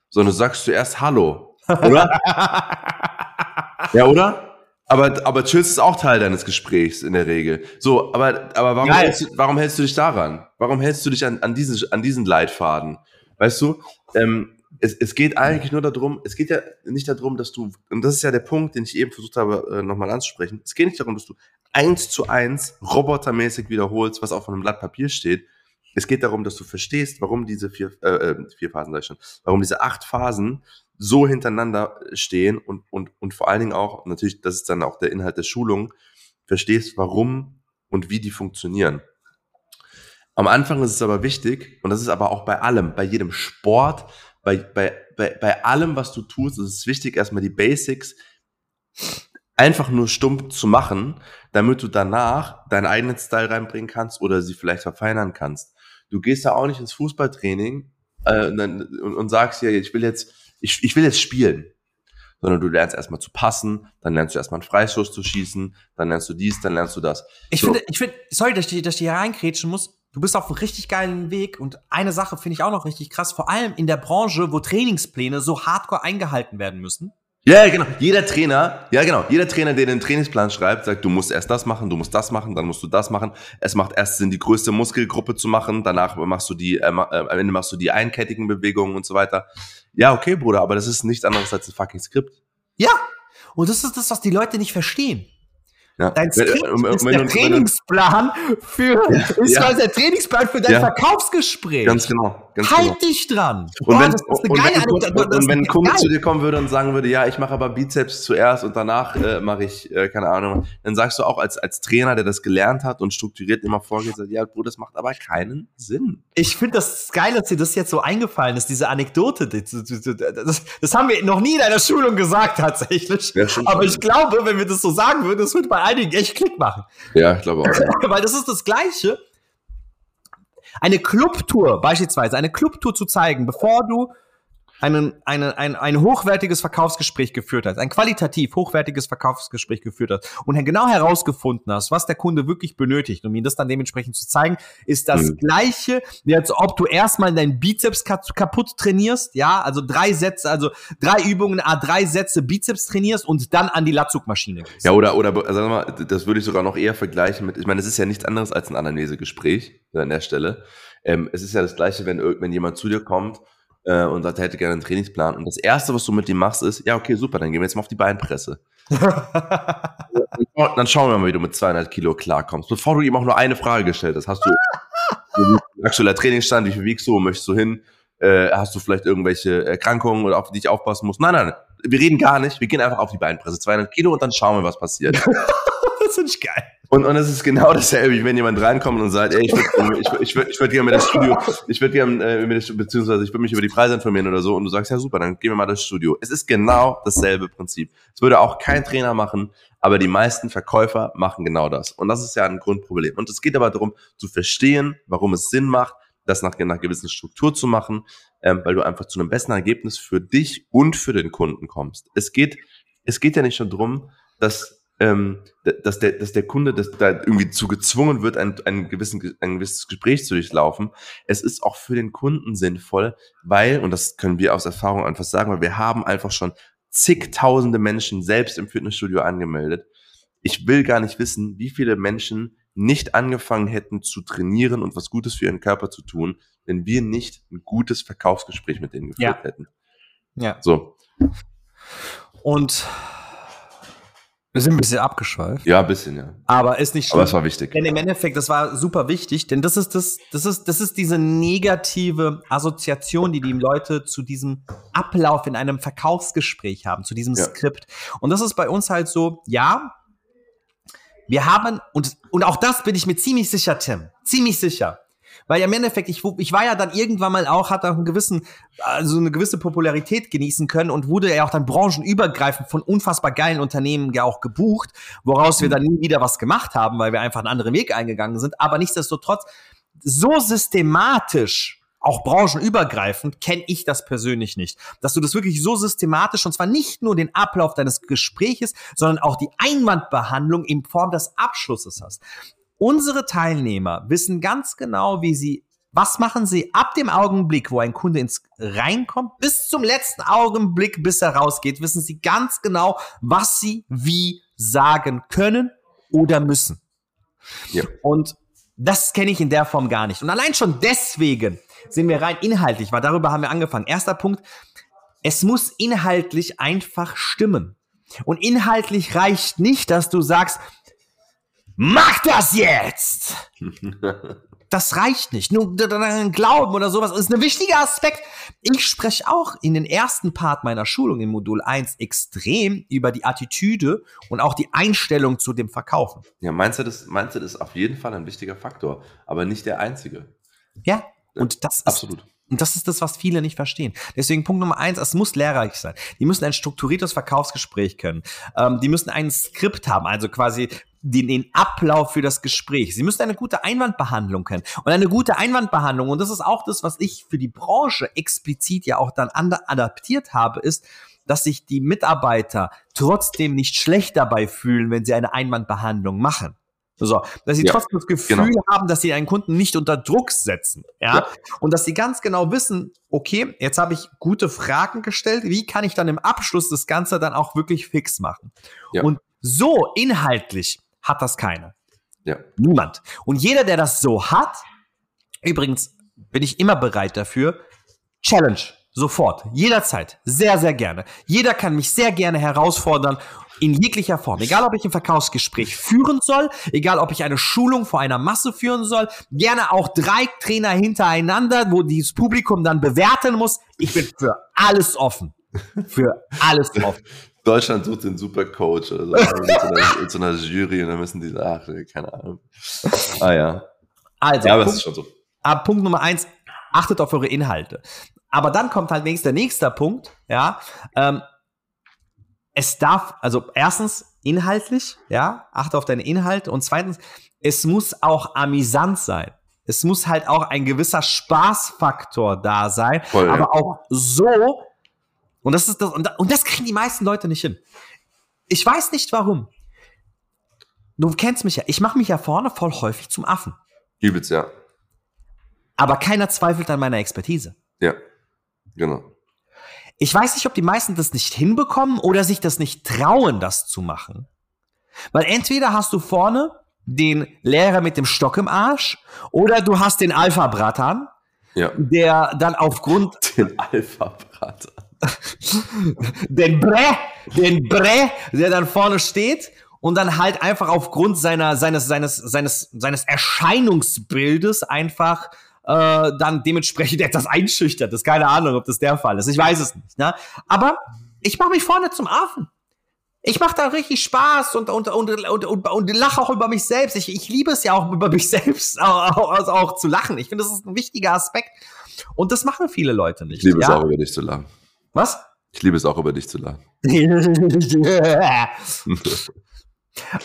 sondern du sagst zuerst Hallo. Oder? ja, oder? Aber, aber Tschüss ist auch Teil deines Gesprächs in der Regel. So, aber, aber warum, hältst du, warum hältst du dich daran? Warum hältst du dich an, an, diesen, an diesen Leitfaden? Weißt du, ähm, es, es geht eigentlich nur darum, es geht ja nicht darum, dass du, und das ist ja der Punkt, den ich eben versucht habe, äh, nochmal anzusprechen. Es geht nicht darum, dass du eins zu eins robotermäßig wiederholst, was auf einem Blatt Papier steht. Es geht darum, dass du verstehst, warum diese vier, äh, äh vier Phasen, sag ich schon, warum diese acht Phasen so hintereinander stehen und, und, und vor allen Dingen auch, natürlich, das ist dann auch der Inhalt der Schulung, verstehst, warum und wie die funktionieren. Am Anfang ist es aber wichtig, und das ist aber auch bei allem, bei jedem Sport, bei, bei, bei, bei allem, was du tust, ist es wichtig, erstmal die Basics einfach nur stumpf zu machen, damit du danach deinen eigenen Style reinbringen kannst oder sie vielleicht verfeinern kannst. Du gehst ja auch nicht ins Fußballtraining äh, und, und, und sagst ja, ich will jetzt, ich, ich will jetzt spielen sondern du lernst erstmal zu passen, dann lernst du erstmal einen Freischuss zu schießen, dann lernst du dies, dann lernst du das. Ich so. finde, ich finde, sorry, dass ich, dass ich hier reinkrätschen muss. Du bist auf einem richtig geilen Weg und eine Sache finde ich auch noch richtig krass, vor allem in der Branche, wo Trainingspläne so hardcore eingehalten werden müssen. Ja, genau. Jeder Trainer, ja genau, jeder Trainer, der den Trainingsplan schreibt, sagt, du musst erst das machen, du musst das machen, dann musst du das machen. Es macht erst Sinn, die größte Muskelgruppe zu machen, danach machst du die, äh, äh, am Ende machst du die einkettigen Bewegungen und so weiter. Ja, okay, Bruder, aber das ist nichts anderes als ein fucking Skript. Ja, und das ist das, was die Leute nicht verstehen. Ja. Dein Skript wenn, ist wenn, der Trainingsplan für, ist ja. der Trainingsplan für dein ja. Verkaufsgespräch. Ganz genau. Ganz halt genau. dich dran. Und, wenn, und, und, und wenn ein Kumpel zu dir kommen würde und sagen würde, ja, ich mache aber Bizeps zuerst und danach äh, mache ich, äh, keine Ahnung, dann sagst du auch als, als Trainer, der das gelernt hat und strukturiert immer vorgeht, ja, Bruder, das macht aber keinen Sinn. Ich finde das geil, dass dir das jetzt so eingefallen ist, diese Anekdote. Das, das, das haben wir noch nie in einer Schulung gesagt, tatsächlich. Ja, aber ich glaube, wenn wir das so sagen würden, das würde bei einigen echt Klick machen. Ja, ich glaube auch. Weil das ist das Gleiche. Eine Clubtour beispielsweise, eine Clubtour zu zeigen, bevor du einen, eine, ein, ein hochwertiges Verkaufsgespräch geführt hast, ein qualitativ hochwertiges Verkaufsgespräch geführt hast und genau herausgefunden hast, was der Kunde wirklich benötigt, um ihm das dann dementsprechend zu zeigen, ist das mhm. gleiche, wie als ob du erstmal deinen Bizeps kaputt trainierst, ja, also drei Sätze, also drei Übungen, a drei Sätze Bizeps trainierst und dann an die Latzugmaschine gehst. Ja, oder, oder, sag mal, das würde ich sogar noch eher vergleichen mit, ich meine, es ist ja nichts anderes als ein Anamnesegespräch an der Stelle. Ähm, es ist ja das Gleiche, wenn, wenn jemand zu dir kommt äh, und sagt, er hätte gerne einen Trainingsplan. Und das Erste, was du mit ihm machst, ist, ja, okay, super, dann gehen wir jetzt mal auf die Beinpresse. dann schauen wir mal, wie du mit 200 Kilo klarkommst. Bevor du ihm auch nur eine Frage gestellt hast, hast du aktueller Trainingsstand, wie viel wiegst du, wo möchtest du hin? Äh, hast du vielleicht irgendwelche Erkrankungen oder auf die ich aufpassen muss? Nein, nein, wir reden gar nicht. Wir gehen einfach auf die Beinpresse, 200 Kilo und dann schauen wir, was passiert. das finde ich geil. Und, und es ist genau dasselbe, wie wenn jemand reinkommt und sagt, ey, ich würde ich ich würd, ich würd gerne mir das Studio, ich würde gerne, äh, beziehungsweise ich würde mich über die Preise informieren oder so und du sagst, ja super, dann gehen wir mal das Studio. Es ist genau dasselbe Prinzip. Es würde auch kein Trainer machen, aber die meisten Verkäufer machen genau das. Und das ist ja ein Grundproblem. Und es geht aber darum, zu verstehen, warum es Sinn macht, das nach, nach gewissen Struktur zu machen, ähm, weil du einfach zu einem besseren Ergebnis für dich und für den Kunden kommst. Es geht, es geht ja nicht nur darum, dass ähm, dass, der, dass der Kunde dass da irgendwie zu gezwungen wird, ein, ein, gewissen, ein gewisses Gespräch zu durchlaufen. Es ist auch für den Kunden sinnvoll, weil, und das können wir aus Erfahrung einfach sagen, weil wir haben einfach schon zigtausende Menschen selbst im Fitnessstudio angemeldet. Ich will gar nicht wissen, wie viele Menschen nicht angefangen hätten zu trainieren und was Gutes für ihren Körper zu tun, wenn wir nicht ein gutes Verkaufsgespräch mit denen geführt ja. hätten. Ja. So. Und wir sind ein bisschen abgeschweift. Ja, ein bisschen, ja. Aber ist nicht schlimm. Aber es war wichtig. Denn im Endeffekt, das war super wichtig, denn das ist das, das ist, das ist diese negative Assoziation, die die Leute zu diesem Ablauf in einem Verkaufsgespräch haben, zu diesem ja. Skript. Und das ist bei uns halt so, ja, wir haben, und, und auch das bin ich mir ziemlich sicher, Tim, ziemlich sicher. Weil ja im Endeffekt, ich, ich war ja dann irgendwann mal auch, hat auch einen gewissen, also eine gewisse Popularität genießen können und wurde ja auch dann branchenübergreifend von unfassbar geilen Unternehmen ja auch gebucht, woraus wir mhm. dann nie wieder was gemacht haben, weil wir einfach einen anderen Weg eingegangen sind. Aber nichtsdestotrotz, so systematisch auch branchenübergreifend kenne ich das persönlich nicht. Dass du das wirklich so systematisch, und zwar nicht nur den Ablauf deines Gespräches, sondern auch die Einwandbehandlung in Form des Abschlusses hast. Unsere Teilnehmer wissen ganz genau, wie sie, was machen sie ab dem Augenblick, wo ein Kunde ins reinkommt, bis zum letzten Augenblick, bis er rausgeht, wissen sie ganz genau, was sie wie sagen können oder müssen. Ja. Und das kenne ich in der Form gar nicht. Und allein schon deswegen sehen wir rein inhaltlich, weil darüber haben wir angefangen. Erster Punkt, es muss inhaltlich einfach stimmen. Und inhaltlich reicht nicht, dass du sagst, mach das jetzt! Das reicht nicht. Nur Glauben oder sowas ist ein wichtiger Aspekt. Ich spreche auch in den ersten Part meiner Schulung im Modul 1 extrem über die Attitüde und auch die Einstellung zu dem Verkaufen. Ja, meinst du, das, meinst du, das ist auf jeden Fall ein wichtiger Faktor, aber nicht der einzige. Ja, und das ist, Absolut. Und das ist das, was viele nicht verstehen. Deswegen Punkt Nummer eins, es muss lehrreich sein. Die müssen ein strukturiertes Verkaufsgespräch können. Ähm, die müssen ein Skript haben, also quasi den, den Ablauf für das Gespräch. Sie müssen eine gute Einwandbehandlung können. Und eine gute Einwandbehandlung, und das ist auch das, was ich für die Branche explizit ja auch dann adaptiert habe, ist, dass sich die Mitarbeiter trotzdem nicht schlecht dabei fühlen, wenn sie eine Einwandbehandlung machen. So, dass sie ja, trotzdem das Gefühl genau. haben, dass sie einen Kunden nicht unter Druck setzen. Ja? ja? Und dass sie ganz genau wissen, okay, jetzt habe ich gute Fragen gestellt, wie kann ich dann im Abschluss das Ganze dann auch wirklich fix machen? Ja. Und so inhaltlich hat das keiner. Ja. Niemand. Und jeder, der das so hat, übrigens bin ich immer bereit dafür, Challenge. Sofort, jederzeit, sehr, sehr gerne. Jeder kann mich sehr gerne herausfordern in jeglicher Form. Egal, ob ich ein Verkaufsgespräch führen soll, egal, ob ich eine Schulung vor einer Masse führen soll, gerne auch drei Trainer hintereinander, wo dieses Publikum dann bewerten muss. Ich bin für alles offen. Für alles offen. Deutschland sucht den Supercoach oder so, mit, so einer, Jury und dann müssen die sagen, ach, keine Ahnung. Ah ja. Also, ja, aber Punkt, ist schon so. Ah, Punkt Nummer eins, achtet auf eure Inhalte. Aber dann kommt halt nächst der nächste Punkt, ja. Ähm, es darf, also erstens inhaltlich, ja, achte auf deine Inhalte und zweitens, es muss auch amüsant sein. Es muss halt auch ein gewisser Spaßfaktor da sein, Voll, aber ja. auch so, und das ist das, und, und das kriegen die meisten Leute nicht hin. Ich weiß nicht warum. Du kennst mich ja, ich mache mich ja vorne voll häufig zum Affen. Übelst, ja. Aber keiner zweifelt an meiner Expertise. Ja, genau. Ich weiß nicht, ob die meisten das nicht hinbekommen oder sich das nicht trauen, das zu machen. Weil entweder hast du vorne den Lehrer mit dem Stock im Arsch oder du hast den Alpha-Bratan, ja. der dann aufgrund... Den Alpha-Bratan. den Bre, den Bre, der dann vorne steht und dann halt einfach aufgrund seiner, seines, seines, seines, seines Erscheinungsbildes einfach äh, dann dementsprechend etwas einschüchtert ist. Keine Ahnung, ob das der Fall ist. Ich weiß es nicht. Ne? Aber ich mache mich vorne zum Affen. Ich mache da richtig Spaß und, und, und, und, und, und lache auch über mich selbst. Ich, ich liebe es ja auch über mich selbst auch, auch, auch zu lachen. Ich finde, das ist ein wichtiger Aspekt. Und das machen viele Leute nicht. Ich liebe ja? es auch über dich zu lachen. Was? Ich liebe es auch über dich zu lachen.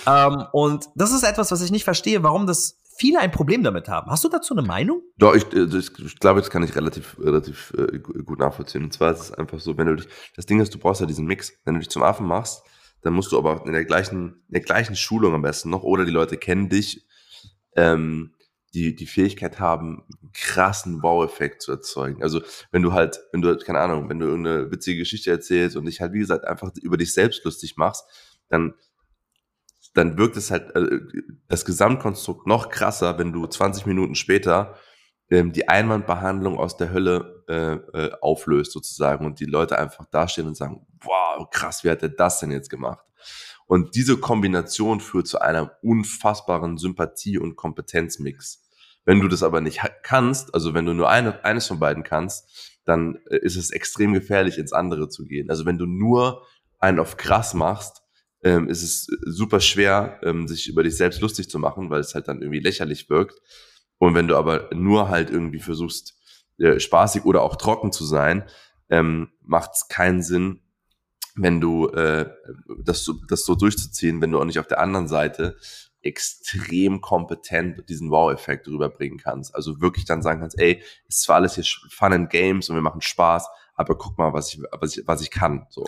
ähm, und das ist etwas, was ich nicht verstehe, warum das viele ein Problem damit haben. Hast du dazu eine Meinung? Doch, ich, äh, ich, ich glaube, das kann ich relativ, relativ äh, gut nachvollziehen. Und zwar ist es einfach so, wenn du dich, das Ding ist, du brauchst ja diesen Mix. Wenn du dich zum Affen machst, dann musst du aber in der gleichen, in der gleichen Schulung am besten noch, oder die Leute kennen dich, ähm, die, die Fähigkeit haben, einen krassen Wow-Effekt zu erzeugen. Also, wenn du halt, wenn du, keine Ahnung, wenn du irgendeine witzige Geschichte erzählst und dich halt, wie gesagt, einfach über dich selbst lustig machst, dann dann wirkt es halt äh, das Gesamtkonstrukt noch krasser, wenn du 20 Minuten später ähm, die Einwandbehandlung aus der Hölle äh, äh, auflöst sozusagen und die Leute einfach dastehen und sagen, wow, krass, wie hat er das denn jetzt gemacht? Und diese Kombination führt zu einem unfassbaren Sympathie- und Kompetenzmix. Wenn du das aber nicht kannst, also wenn du nur eine, eines von beiden kannst, dann äh, ist es extrem gefährlich, ins andere zu gehen. Also wenn du nur einen auf krass machst, ähm, ist es super schwer, ähm, sich über dich selbst lustig zu machen, weil es halt dann irgendwie lächerlich wirkt. Und wenn du aber nur halt irgendwie versuchst, äh, spaßig oder auch trocken zu sein, ähm, macht es keinen Sinn, wenn du äh, das, das so durchzuziehen, wenn du auch nicht auf der anderen Seite extrem kompetent diesen Wow-Effekt rüberbringen kannst. Also wirklich dann sagen kannst, ey, ist zwar alles hier Fun and Games und wir machen Spaß, aber guck mal, was ich, was ich, was ich kann. So.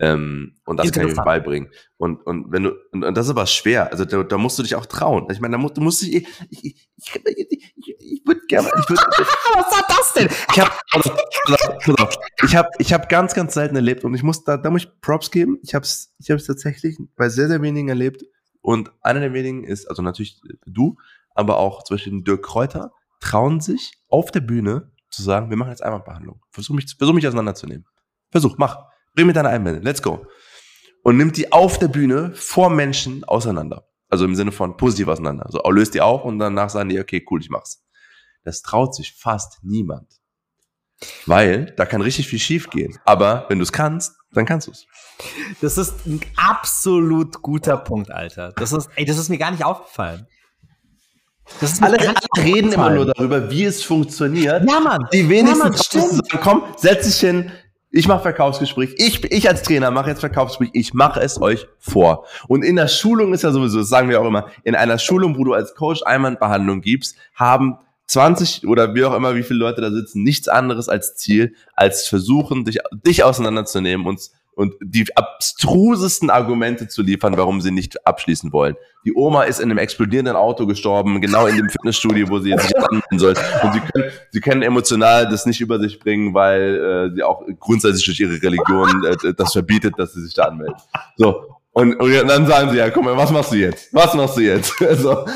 Ähm, und das kann ich mir beibringen. Und, und wenn du, und, und das ist aber schwer. Also da, da musst du dich auch trauen. Ich meine, da musst du musst dich, ich, ich, ich, ich, ich würde gerne, ich würde. Was war das denn? Ich habe, ich habe, ich habe ganz, ganz selten erlebt und ich muss da, da muss ich Props geben. Ich habe es, ich habe es tatsächlich bei sehr, sehr wenigen erlebt. Und einer der wenigen ist, also natürlich du, aber auch zum Beispiel Dirk Kräuter, trauen sich auf der Bühne zu sagen, wir machen jetzt einmal Behandlung. Versuch mich, versuch mich auseinanderzunehmen. Versuch, mach. Bring mir deine Einwände. Let's go. Und nimmt die auf der Bühne vor Menschen auseinander. Also im Sinne von positiv auseinander. Also löst die auf und danach sagen die, okay, cool, ich mach's. Das traut sich fast niemand. Weil da kann richtig viel schief gehen. Aber wenn du es kannst, dann kannst du es. Das ist ein absolut guter Punkt, Alter. Das ist, ey, das ist mir gar nicht aufgefallen. Das ist alle, alle reden immer nur darüber, wie es funktioniert. Ja, Mann. Die wenigsten ja, Mann, sagen, komm, setz dich hin, ich mache Verkaufsgespräch. Ich, ich als Trainer mache jetzt Verkaufsgespräch. Ich mache es euch vor. Und in der Schulung ist ja sowieso, das sagen wir auch immer, in einer Schulung, wo du als Coach Einwandbehandlung gibst, haben 20 oder wie auch immer, wie viele Leute da sitzen, nichts anderes als Ziel, als versuchen, dich, dich auseinanderzunehmen und, und die abstrusesten Argumente zu liefern, warum sie nicht abschließen wollen. Die Oma ist in einem explodierenden Auto gestorben, genau in dem Fitnessstudio, wo sie jetzt nicht anmelden soll. Und sie können, sie können emotional das nicht über sich bringen, weil äh, sie auch grundsätzlich durch ihre Religion äh, das verbietet, dass sie sich da anmelden. So, und, und dann sagen sie, ja, guck mal, was machst du jetzt? Was machst du jetzt? so,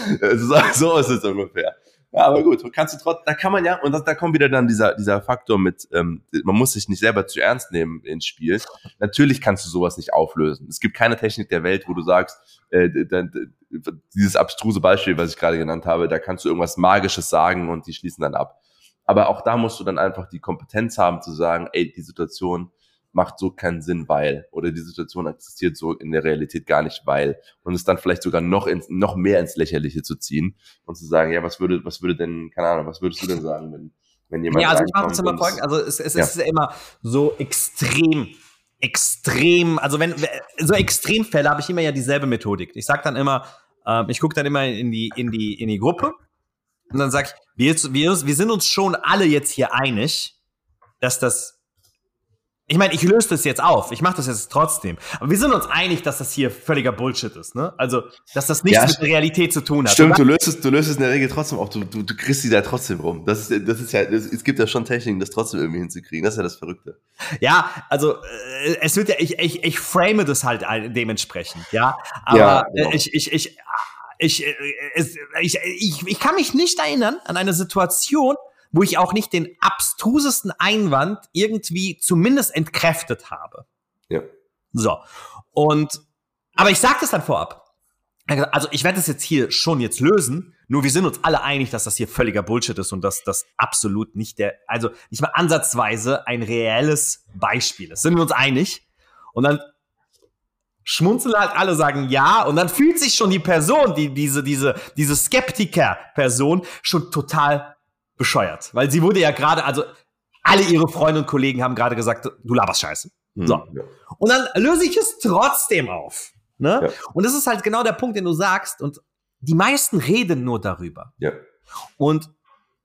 so ist es ungefähr. Ja, aber gut, kannst du trotzdem, da kann man ja, und das, da kommt wieder dann dieser, dieser Faktor mit, ähm, man muss sich nicht selber zu ernst nehmen ins Spiel. Natürlich kannst du sowas nicht auflösen. Es gibt keine Technik der Welt, wo du sagst, äh, dieses abstruse Beispiel, was ich gerade genannt habe, da kannst du irgendwas Magisches sagen und die schließen dann ab. Aber auch da musst du dann einfach die Kompetenz haben zu sagen, ey, die Situation macht so keinen Sinn, weil, oder die Situation existiert so in der Realität gar nicht, weil, und es dann vielleicht sogar noch ins, noch mehr ins Lächerliche zu ziehen und zu sagen, ja, was würde, was würde denn, keine Ahnung, was würdest du denn sagen, wenn, wenn jemand. Ja, also ich mache es immer folgendes, also es, es ja. ist immer so extrem, extrem, also wenn, so Extremfälle habe ich immer ja dieselbe Methodik. Ich sage dann immer, äh, ich gucke dann immer in die, in die, in die Gruppe und dann sage ich, wir, wir, wir sind uns schon alle jetzt hier einig, dass das ich meine, ich löse das jetzt auf. Ich mache das jetzt trotzdem. Aber wir sind uns einig, dass das hier völliger Bullshit ist, ne? Also, dass das nichts ja, mit der Realität zu tun hat. Stimmt, du löst, es, du löst es in der Regel trotzdem auf. Du, du, du kriegst sie da trotzdem rum. Das ist, das ist ja, das, es gibt ja schon Techniken, das trotzdem irgendwie hinzukriegen. Das ist ja das Verrückte. Ja, also, äh, es wird ja, ich, ich, ich frame das halt dementsprechend, ja? Aber ja, genau. ich, ich, ich, ich, ich, ich, ich, ich kann mich nicht erinnern an eine Situation, wo ich auch nicht den abstrusesten Einwand irgendwie zumindest entkräftet habe. Ja. So. Und, aber ich sage das dann vorab. Also ich werde das jetzt hier schon jetzt lösen, nur wir sind uns alle einig, dass das hier völliger Bullshit ist und dass das absolut nicht der, also nicht mal ansatzweise ein reelles Beispiel ist. Sind wir uns einig? Und dann schmunzeln halt alle, sagen ja, und dann fühlt sich schon die Person, die, diese, diese, diese Skeptiker-Person schon total bescheuert. Weil sie wurde ja gerade, also alle ihre Freunde und Kollegen haben gerade gesagt, du laberst Scheiße. Hm, so. Und dann löse ich es trotzdem auf. Ne? Ja. Und das ist halt genau der Punkt, den du sagst. Und die meisten reden nur darüber. Ja. Und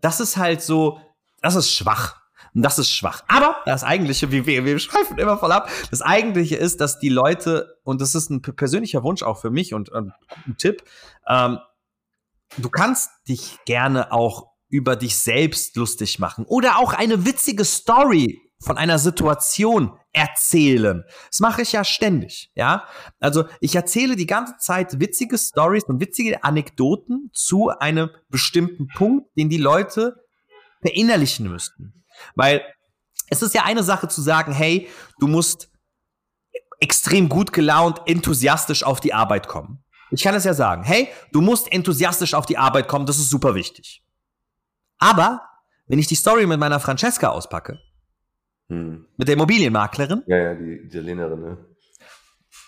das ist halt so, das ist schwach. Und das ist schwach. Aber das Eigentliche, wie wir, wir schreiben immer voll ab, das Eigentliche ist, dass die Leute, und das ist ein persönlicher Wunsch auch für mich und, und ein Tipp, ähm, du kannst dich gerne auch über dich selbst lustig machen oder auch eine witzige Story von einer Situation erzählen. Das mache ich ja ständig, ja? Also, ich erzähle die ganze Zeit witzige Stories und witzige Anekdoten zu einem bestimmten Punkt, den die Leute verinnerlichen müssten. Weil es ist ja eine Sache zu sagen, hey, du musst extrem gut gelaunt, enthusiastisch auf die Arbeit kommen. Ich kann es ja sagen, hey, du musst enthusiastisch auf die Arbeit kommen, das ist super wichtig. Aber wenn ich die Story mit meiner Francesca auspacke, hm. mit der Immobilienmaklerin, ja, ja, die Italienerin, ne?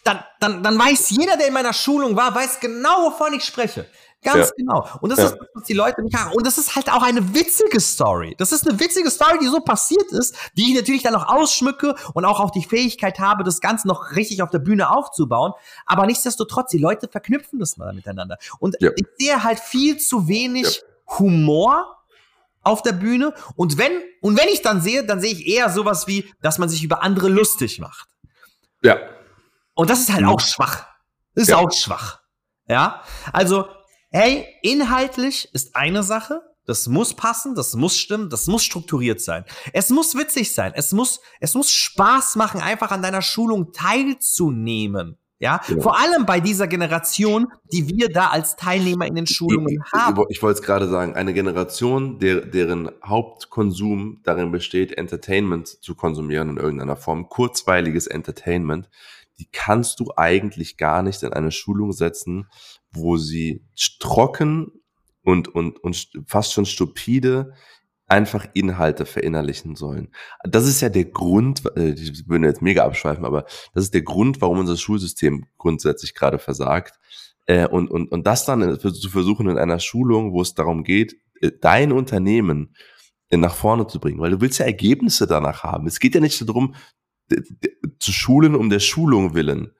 Dann, dann, dann weiß jeder, der in meiner Schulung war, weiß genau, wovon ich spreche. Ganz ja. genau. Und das ja. ist, was die Leute nicht haben. Und das ist halt auch eine witzige Story. Das ist eine witzige Story, die so passiert ist, die ich natürlich dann noch ausschmücke und auch auf die Fähigkeit habe, das Ganze noch richtig auf der Bühne aufzubauen. Aber nichtsdestotrotz, die Leute verknüpfen das mal miteinander. Und ja. ich sehe halt viel zu wenig Humor auf der Bühne. Und wenn, und wenn ich dann sehe, dann sehe ich eher sowas wie, dass man sich über andere lustig macht. Ja. Und das ist halt mhm. auch schwach. Das ist ja. auch schwach. Ja. Also, hey, inhaltlich ist eine Sache. Das muss passen, das muss stimmen, das muss strukturiert sein. Es muss witzig sein. Es muss, es muss Spaß machen, einfach an deiner Schulung teilzunehmen. Ja, genau. vor allem bei dieser Generation, die wir da als Teilnehmer in den Schulungen ich, haben. Ich, ich wollte es gerade sagen, eine Generation, der, deren Hauptkonsum darin besteht, Entertainment zu konsumieren in irgendeiner Form, kurzweiliges Entertainment, die kannst du eigentlich gar nicht in eine Schulung setzen, wo sie trocken und, und, und fast schon stupide einfach Inhalte verinnerlichen sollen. Das ist ja der Grund, äh, ich würde jetzt mega abschweifen, aber das ist der Grund, warum unser Schulsystem grundsätzlich gerade versagt. Äh, und, und, und das dann zu versuchen in einer Schulung, wo es darum geht, äh, dein Unternehmen nach vorne zu bringen, weil du willst ja Ergebnisse danach haben. Es geht ja nicht darum, zu schulen um der Schulung willen.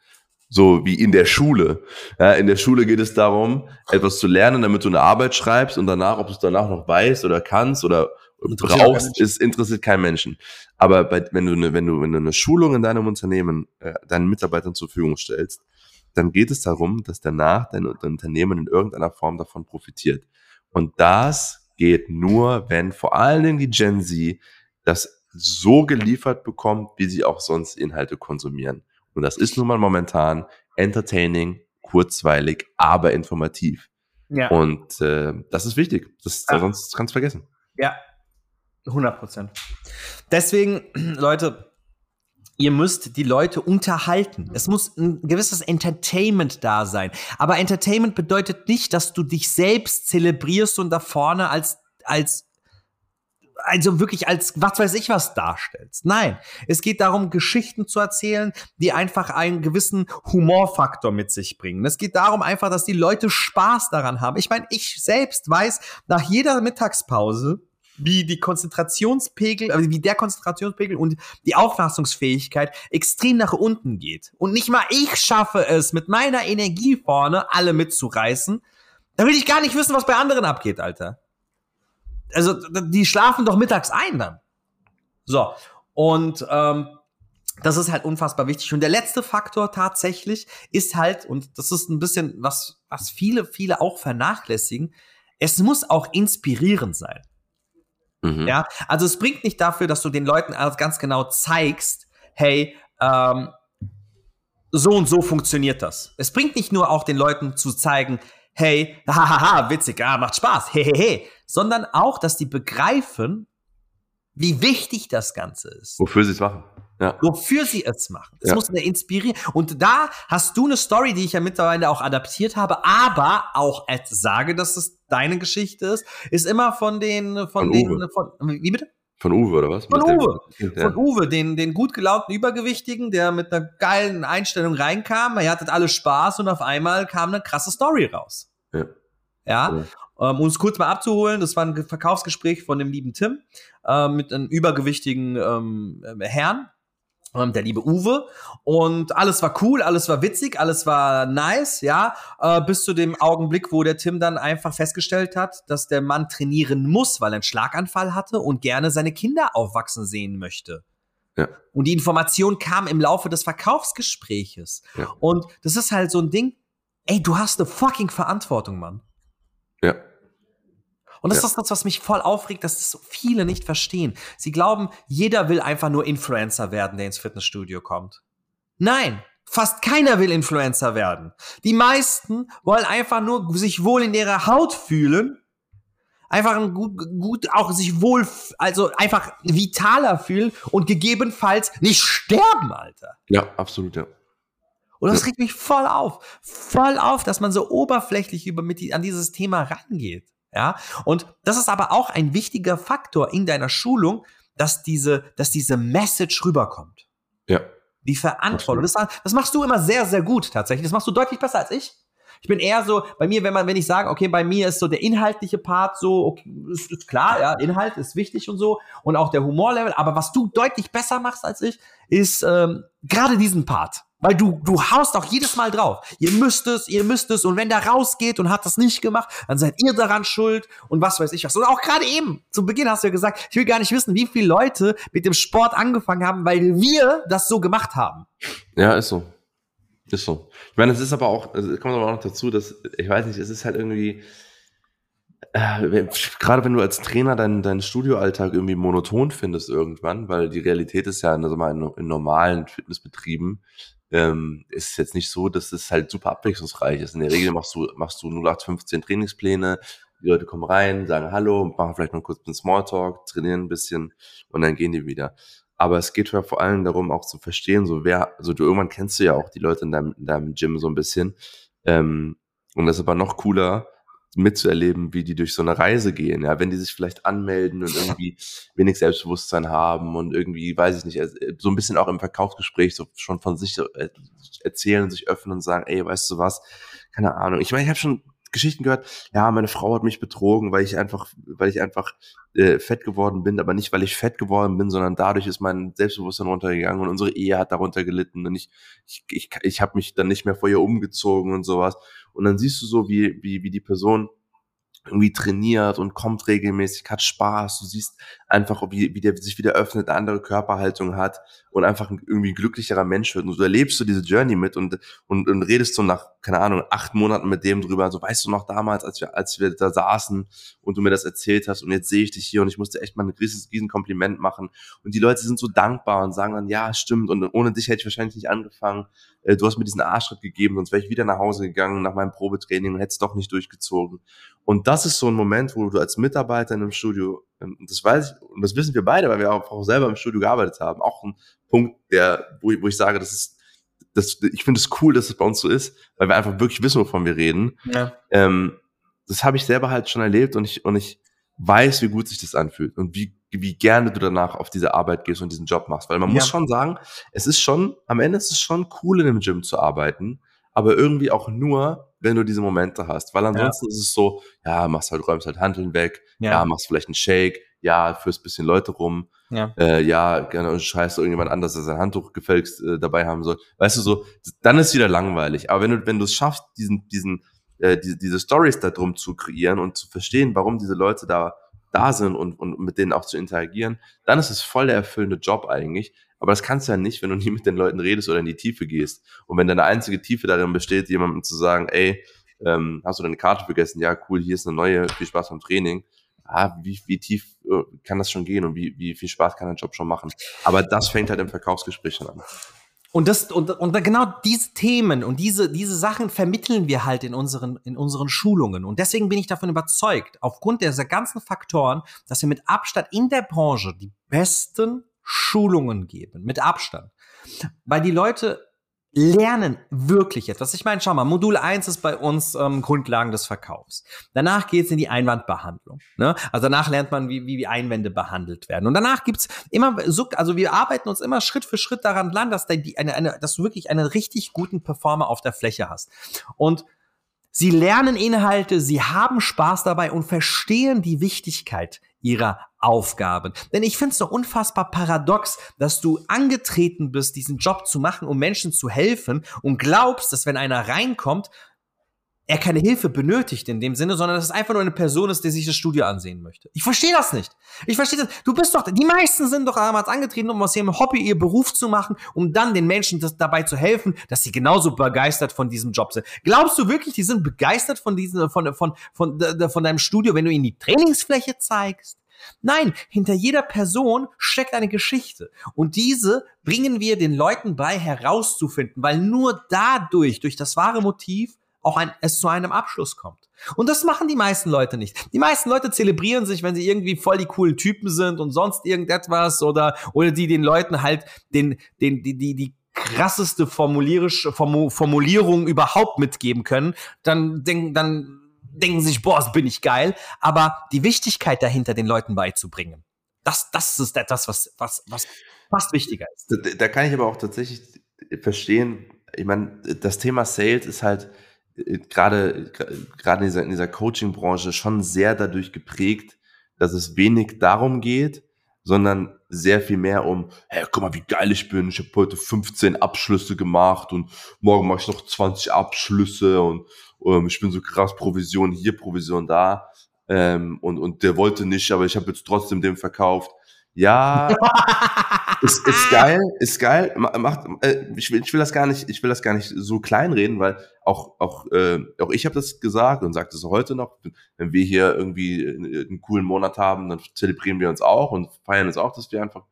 So wie in der Schule. Ja, in der Schule geht es darum, etwas zu lernen, damit du eine Arbeit schreibst und danach, ob du es danach noch weißt oder kannst oder brauchst, ist interessiert keinen Menschen. Aber bei, wenn du eine, wenn du, wenn du eine Schulung in deinem Unternehmen äh, deinen Mitarbeitern zur Verfügung stellst, dann geht es darum, dass danach dein, dein Unternehmen in irgendeiner Form davon profitiert. Und das geht nur, wenn vor allen Dingen die Gen Z das so geliefert bekommt, wie sie auch sonst Inhalte konsumieren. Und das ist nun mal momentan entertaining, kurzweilig, aber informativ. Ja. Und äh, das ist wichtig. Das. Sonst kannst du vergessen. Ja, 100 Prozent. Deswegen, Leute, ihr müsst die Leute unterhalten. Es muss ein gewisses Entertainment da sein. Aber Entertainment bedeutet nicht, dass du dich selbst zelebrierst und da vorne als, als also wirklich als was weiß ich was darstellst. Nein, es geht darum, Geschichten zu erzählen, die einfach einen gewissen Humorfaktor mit sich bringen. Es geht darum einfach, dass die Leute Spaß daran haben. Ich meine, ich selbst weiß nach jeder Mittagspause, wie die Konzentrationspegel, also wie der Konzentrationspegel und die Auffassungsfähigkeit extrem nach unten geht. Und nicht mal ich schaffe es, mit meiner Energie vorne alle mitzureißen. Da will ich gar nicht wissen, was bei anderen abgeht, Alter also die schlafen doch mittags ein dann. So, und ähm, das ist halt unfassbar wichtig. Und der letzte Faktor tatsächlich ist halt, und das ist ein bisschen, was, was viele, viele auch vernachlässigen, es muss auch inspirierend sein. Mhm. Ja, also es bringt nicht dafür, dass du den Leuten ganz genau zeigst, hey, ähm, so und so funktioniert das. Es bringt nicht nur auch den Leuten zu zeigen, hey, hahaha, witzig, ah, macht Spaß, hehehe, sondern auch, dass die begreifen, wie wichtig das Ganze ist. Wofür sie es machen. Ja. Wofür sie es machen. Es ja. muss eine inspirieren. Und da hast du eine Story, die ich ja mittlerweile auch adaptiert habe, aber auch sage, dass es deine Geschichte ist, ist immer von den, von, von den, Uwe. von, wie bitte? Von Uwe, oder was? Von Uwe. Ja. Von Uwe, den, den gut gelaunten Übergewichtigen, der mit einer geilen Einstellung reinkam. Er hatte alle Spaß und auf einmal kam eine krasse Story raus. Ja. Ja. Ähm, um es kurz mal abzuholen, das war ein Verkaufsgespräch von dem lieben Tim äh, mit einem übergewichtigen ähm, Herrn, ähm, der liebe Uwe. Und alles war cool, alles war witzig, alles war nice, ja, äh, bis zu dem Augenblick, wo der Tim dann einfach festgestellt hat, dass der Mann trainieren muss, weil er einen Schlaganfall hatte und gerne seine Kinder aufwachsen sehen möchte. Ja. Und die Information kam im Laufe des Verkaufsgespräches. Ja. Und das ist halt so ein Ding, ey, du hast eine fucking Verantwortung, Mann. Und das ja. ist das, was mich voll aufregt, dass das viele nicht verstehen. Sie glauben, jeder will einfach nur Influencer werden, der ins Fitnessstudio kommt. Nein, fast keiner will Influencer werden. Die meisten wollen einfach nur sich wohl in ihrer Haut fühlen, einfach ein gut, gut auch sich wohl, also einfach vitaler fühlen und gegebenenfalls nicht sterben, Alter. Ja, absolut, ja. Und das regt mich voll auf. Voll auf, dass man so oberflächlich über mit die, an dieses Thema rangeht. Ja, und das ist aber auch ein wichtiger Faktor in deiner Schulung, dass diese, dass diese Message rüberkommt. Ja. Die Verantwortung. Das, das, machst du immer sehr, sehr gut tatsächlich. Das machst du deutlich besser als ich. Ich bin eher so, bei mir, wenn man, wenn ich sage, okay, bei mir ist so der inhaltliche Part so, okay, ist, ist klar, ja, Inhalt ist wichtig und so und auch der Humorlevel, aber was du deutlich besser machst als ich, ist ähm, gerade diesen Part. Weil du, du haust auch jedes Mal drauf. Ihr müsst es, ihr müsst es. Und wenn der rausgeht und hat das nicht gemacht, dann seid ihr daran schuld und was weiß ich was. Und auch gerade eben, zu Beginn hast du ja gesagt, ich will gar nicht wissen, wie viele Leute mit dem Sport angefangen haben, weil wir das so gemacht haben. Ja, ist so. Ist so. Ich meine, es ist aber auch, es kommt aber auch noch dazu, dass, ich weiß nicht, es ist halt irgendwie, äh, gerade wenn du als Trainer deinen, deinen Studioalltag irgendwie monoton findest irgendwann, weil die Realität ist ja in, also in, in normalen Fitnessbetrieben, ähm, ist jetzt nicht so, dass es halt super abwechslungsreich ist. In der Regel machst du, machst du 0815 Trainingspläne, die Leute kommen rein, sagen Hallo, machen vielleicht noch kurz einen Smalltalk, trainieren ein bisschen und dann gehen die wieder. Aber es geht ja vor allem darum, auch zu verstehen, so wer, also du irgendwann kennst du ja auch die Leute in deinem, in deinem Gym so ein bisschen. Ähm, und das ist aber noch cooler, mitzuerleben, wie die durch so eine Reise gehen, ja, wenn die sich vielleicht anmelden und irgendwie wenig Selbstbewusstsein haben und irgendwie, weiß ich nicht, äh, so ein bisschen auch im Verkaufsgespräch so schon von sich äh, erzählen, sich öffnen und sagen, ey, weißt du was, keine Ahnung. Ich meine, ich habe schon Geschichten gehört, ja, meine Frau hat mich betrogen, weil ich einfach, weil ich einfach äh, fett geworden bin, aber nicht, weil ich fett geworden bin, sondern dadurch ist mein Selbstbewusstsein runtergegangen und unsere Ehe hat darunter gelitten und ich, ich, ich, ich habe mich dann nicht mehr vor ihr umgezogen und sowas. Und dann siehst du so, wie, wie, wie die Person irgendwie trainiert und kommt regelmäßig, hat Spaß. Du siehst einfach, wie, wie der sich wieder öffnet, eine andere Körperhaltung hat und einfach ein, irgendwie ein glücklicherer Mensch wird. Und du erlebst so diese Journey mit und, und, und redest so nach, keine Ahnung, acht Monaten mit dem drüber. Also weißt du noch damals, als wir, als wir da saßen und du mir das erzählt hast und jetzt sehe ich dich hier und ich musste echt mal ein riesiges, riesen Kompliment machen. Und die Leute sind so dankbar und sagen dann, ja, stimmt. Und ohne dich hätte ich wahrscheinlich nicht angefangen. Äh, du hast mir diesen Arschschritt gegeben, sonst wäre ich wieder nach Hause gegangen nach meinem Probetraining und hätte es doch nicht durchgezogen. Und das ist so ein Moment, wo du als Mitarbeiter in einem Studio, ähm, das weiß ich, und das wissen wir beide, weil wir auch selber im Studio gearbeitet haben, auch ein Punkt, der, wo ich, wo ich sage, das ist, das, ich finde es cool, dass es bei uns so ist, weil wir einfach wirklich wissen, wovon wir reden. Ja. Ähm, das habe ich selber halt schon erlebt und ich, und ich weiß, wie gut sich das anfühlt und wie, wie gerne du danach auf diese Arbeit gehst und diesen Job machst. Weil man ja. muss schon sagen, es ist schon, am Ende ist es schon cool, in einem Gym zu arbeiten, aber irgendwie auch nur, wenn du diese Momente hast. Weil ansonsten ja. ist es so, ja, machst halt, räumst halt Handeln weg, ja, ja machst vielleicht einen Shake, ja, führst bisschen Leute rum, ja, äh, ja genau, scheißt irgendjemand anders, der sein Handtuch gefälligst äh, dabei haben soll. Weißt du so, dann ist wieder langweilig. Aber wenn du, wenn du es schaffst, diesen, diesen, äh, diese, diese Stories da drum zu kreieren und zu verstehen, warum diese Leute da da sind und, und mit denen auch zu interagieren, dann ist es voll der erfüllende Job eigentlich. Aber das kannst du ja nicht, wenn du nie mit den Leuten redest oder in die Tiefe gehst. Und wenn deine einzige Tiefe darin besteht, jemandem zu sagen, ey, ähm, hast du deine Karte vergessen? Ja, cool, hier ist eine neue, viel Spaß beim Training ah, wie, wie tief äh, kann das schon gehen und wie, wie viel Spaß kann ein Job schon machen. Aber das fängt halt im Verkaufsgespräch schon an. Und das, und, und genau diese Themen und diese, diese Sachen vermitteln wir halt in unseren, in unseren Schulungen. Und deswegen bin ich davon überzeugt, aufgrund dieser ganzen Faktoren, dass wir mit Abstand in der Branche die besten Schulungen geben. Mit Abstand. Weil die Leute lernen wirklich etwas. Ich meine, schau mal, Modul 1 ist bei uns ähm, Grundlagen des Verkaufs. Danach geht's in die Einwandbehandlung. Ne? Also danach lernt man, wie, wie Einwände behandelt werden. Und danach gibt's immer so, also wir arbeiten uns immer Schritt für Schritt daran lang, dass, die, eine, eine, dass du wirklich einen richtig guten Performer auf der Fläche hast. Und Sie lernen Inhalte, sie haben Spaß dabei und verstehen die Wichtigkeit ihrer Aufgaben. Denn ich finde es doch unfassbar paradox, dass du angetreten bist, diesen Job zu machen, um Menschen zu helfen und glaubst, dass wenn einer reinkommt, er keine Hilfe benötigt in dem Sinne, sondern dass es einfach nur eine Person ist, die sich das Studio ansehen möchte. Ich verstehe das nicht. Ich verstehe das. Du bist doch, die meisten sind doch damals angetreten, um aus ihrem Hobby ihr Beruf zu machen, um dann den Menschen das, dabei zu helfen, dass sie genauso begeistert von diesem Job sind. Glaubst du wirklich, die sind begeistert von diesem, von, von, von, von, von deinem Studio, wenn du ihnen die Trainingsfläche zeigst? Nein, hinter jeder Person steckt eine Geschichte. Und diese bringen wir den Leuten bei herauszufinden, weil nur dadurch, durch das wahre Motiv, auch ein, es zu einem Abschluss kommt. Und das machen die meisten Leute nicht. Die meisten Leute zelebrieren sich, wenn sie irgendwie voll die coolen Typen sind und sonst irgendetwas oder, oder die den Leuten halt den, den, die, die, die krasseste Formulierung überhaupt mitgeben können, dann denken, dann denken sich, boah, bin ich geil. Aber die Wichtigkeit dahinter den Leuten beizubringen, das, das ist etwas, was, was, was fast wichtiger ist. Da, da kann ich aber auch tatsächlich verstehen, ich meine, das Thema Sales ist halt, gerade gerade in dieser, dieser Coaching-Branche schon sehr dadurch geprägt, dass es wenig darum geht, sondern sehr viel mehr um, hey, guck mal, wie geil ich bin, ich habe heute 15 Abschlüsse gemacht und morgen mache ich noch 20 Abschlüsse und ähm, ich bin so krass Provision hier, Provision da. Ähm, und, und der wollte nicht, aber ich habe jetzt trotzdem dem verkauft. Ja, ist, ist geil, ist geil. Macht, äh, ich, will, ich will das gar nicht, ich will das gar nicht so kleinreden, weil auch auch äh, auch ich habe das gesagt und sage das heute noch. Wenn wir hier irgendwie einen coolen Monat haben, dann zelebrieren wir uns auch und feiern uns auch, dass wir einfach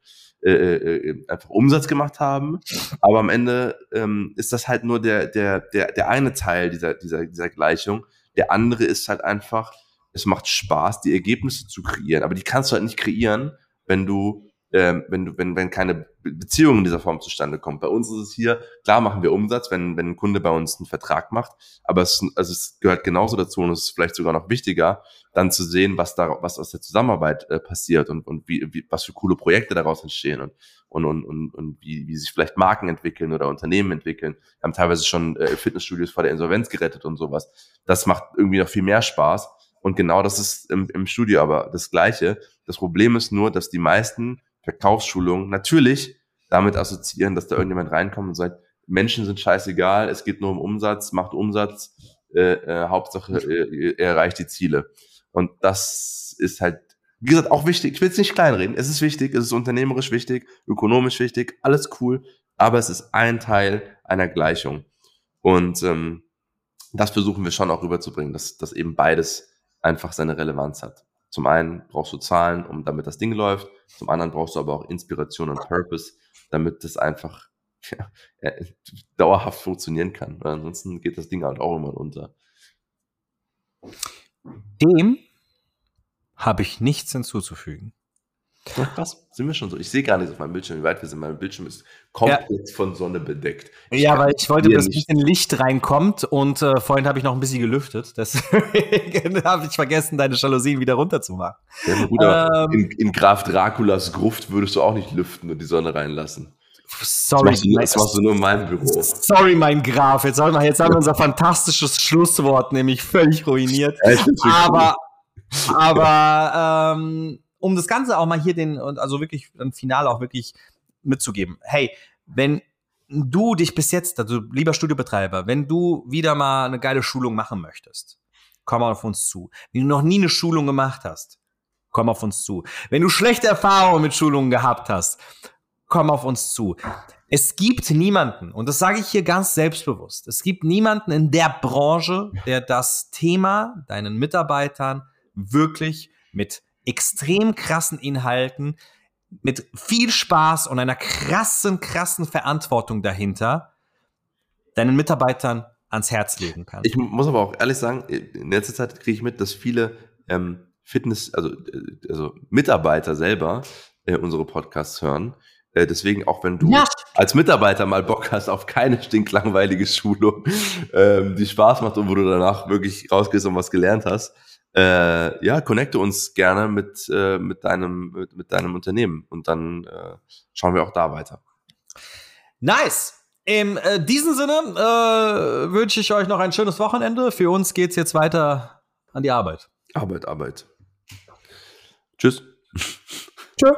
äh, äh, einfach Umsatz gemacht haben. Aber am Ende ähm, ist das halt nur der der der der eine Teil dieser dieser dieser Gleichung. Der andere ist halt einfach, es macht Spaß, die Ergebnisse zu kreieren. Aber die kannst du halt nicht kreieren, wenn du ähm, wenn du, wenn, wenn keine Beziehung in dieser Form zustande kommt. Bei uns ist es hier, klar machen wir Umsatz, wenn, wenn ein Kunde bei uns einen Vertrag macht, aber es, also es gehört genauso dazu und es ist vielleicht sogar noch wichtiger, dann zu sehen, was da, was aus der Zusammenarbeit äh, passiert und, und wie, wie, was für coole Projekte daraus entstehen und, und, und, und, und wie, wie sich vielleicht Marken entwickeln oder Unternehmen entwickeln. Wir haben teilweise schon äh, Fitnessstudios vor der Insolvenz gerettet und sowas. Das macht irgendwie noch viel mehr Spaß. Und genau das ist im, im Studio aber das Gleiche. Das Problem ist nur, dass die meisten Verkaufsschulungen natürlich damit assoziieren, dass da irgendjemand reinkommt und sagt, Menschen sind scheißegal, es geht nur um Umsatz, macht Umsatz, äh, äh, Hauptsache äh, er erreicht die Ziele. Und das ist halt, wie gesagt, auch wichtig. Ich will es nicht kleinreden. Es ist wichtig, es ist unternehmerisch wichtig, ökonomisch wichtig, alles cool, aber es ist ein Teil einer Gleichung. Und ähm, das versuchen wir schon auch rüberzubringen, dass, dass eben beides einfach seine Relevanz hat. Zum einen brauchst du Zahlen, um damit das Ding läuft. Zum anderen brauchst du aber auch Inspiration und Purpose, damit das einfach ja, dauerhaft funktionieren kann. Weil ansonsten geht das Ding halt auch immer unter. Dem habe ich nichts hinzuzufügen. Krass, sind wir schon so. Ich sehe gar nicht auf meinem Bildschirm, wie weit wir sind. Mein Bildschirm ist komplett ja. von Sonne bedeckt. Ich ja, weil ich wollte, dass ein bisschen Licht reinkommt und äh, vorhin habe ich noch ein bisschen gelüftet. Deswegen habe ich vergessen, deine Jalousien wieder runterzumachen. Ja, gut, ähm, in, in Graf Draculas Gruft würdest du auch nicht lüften und die Sonne reinlassen. Sorry, das machst, du, das machst du nur in meinem Büro. Sorry, mein Graf. Jetzt haben wir, jetzt haben wir unser fantastisches Schlusswort nämlich völlig ruiniert. aber, aber ähm, um das Ganze auch mal hier den, also wirklich ein Finale auch wirklich mitzugeben. Hey, wenn du dich bis jetzt, also lieber Studiobetreiber, wenn du wieder mal eine geile Schulung machen möchtest, komm auf uns zu. Wenn du noch nie eine Schulung gemacht hast, komm auf uns zu. Wenn du schlechte Erfahrungen mit Schulungen gehabt hast, komm auf uns zu. Es gibt niemanden, und das sage ich hier ganz selbstbewusst, es gibt niemanden in der Branche, der das Thema deinen Mitarbeitern wirklich mit extrem krassen Inhalten, mit viel Spaß und einer krassen, krassen Verantwortung dahinter deinen Mitarbeitern ans Herz legen kann. Ich muss aber auch ehrlich sagen, in letzter Zeit kriege ich mit, dass viele ähm, Fitness, also, äh, also Mitarbeiter selber äh, unsere Podcasts hören. Äh, deswegen, auch wenn du ja. als Mitarbeiter mal Bock hast auf keine stinklangweilige Schulung, ähm, die Spaß macht und wo du danach wirklich rausgehst und was gelernt hast, äh, ja, connecte uns gerne mit, äh, mit, deinem, mit, mit, deinem Unternehmen und dann äh, schauen wir auch da weiter. Nice! In äh, diesem Sinne äh, wünsche ich euch noch ein schönes Wochenende. Für uns geht es jetzt weiter an die Arbeit. Arbeit, Arbeit. Tschüss. Tschüss.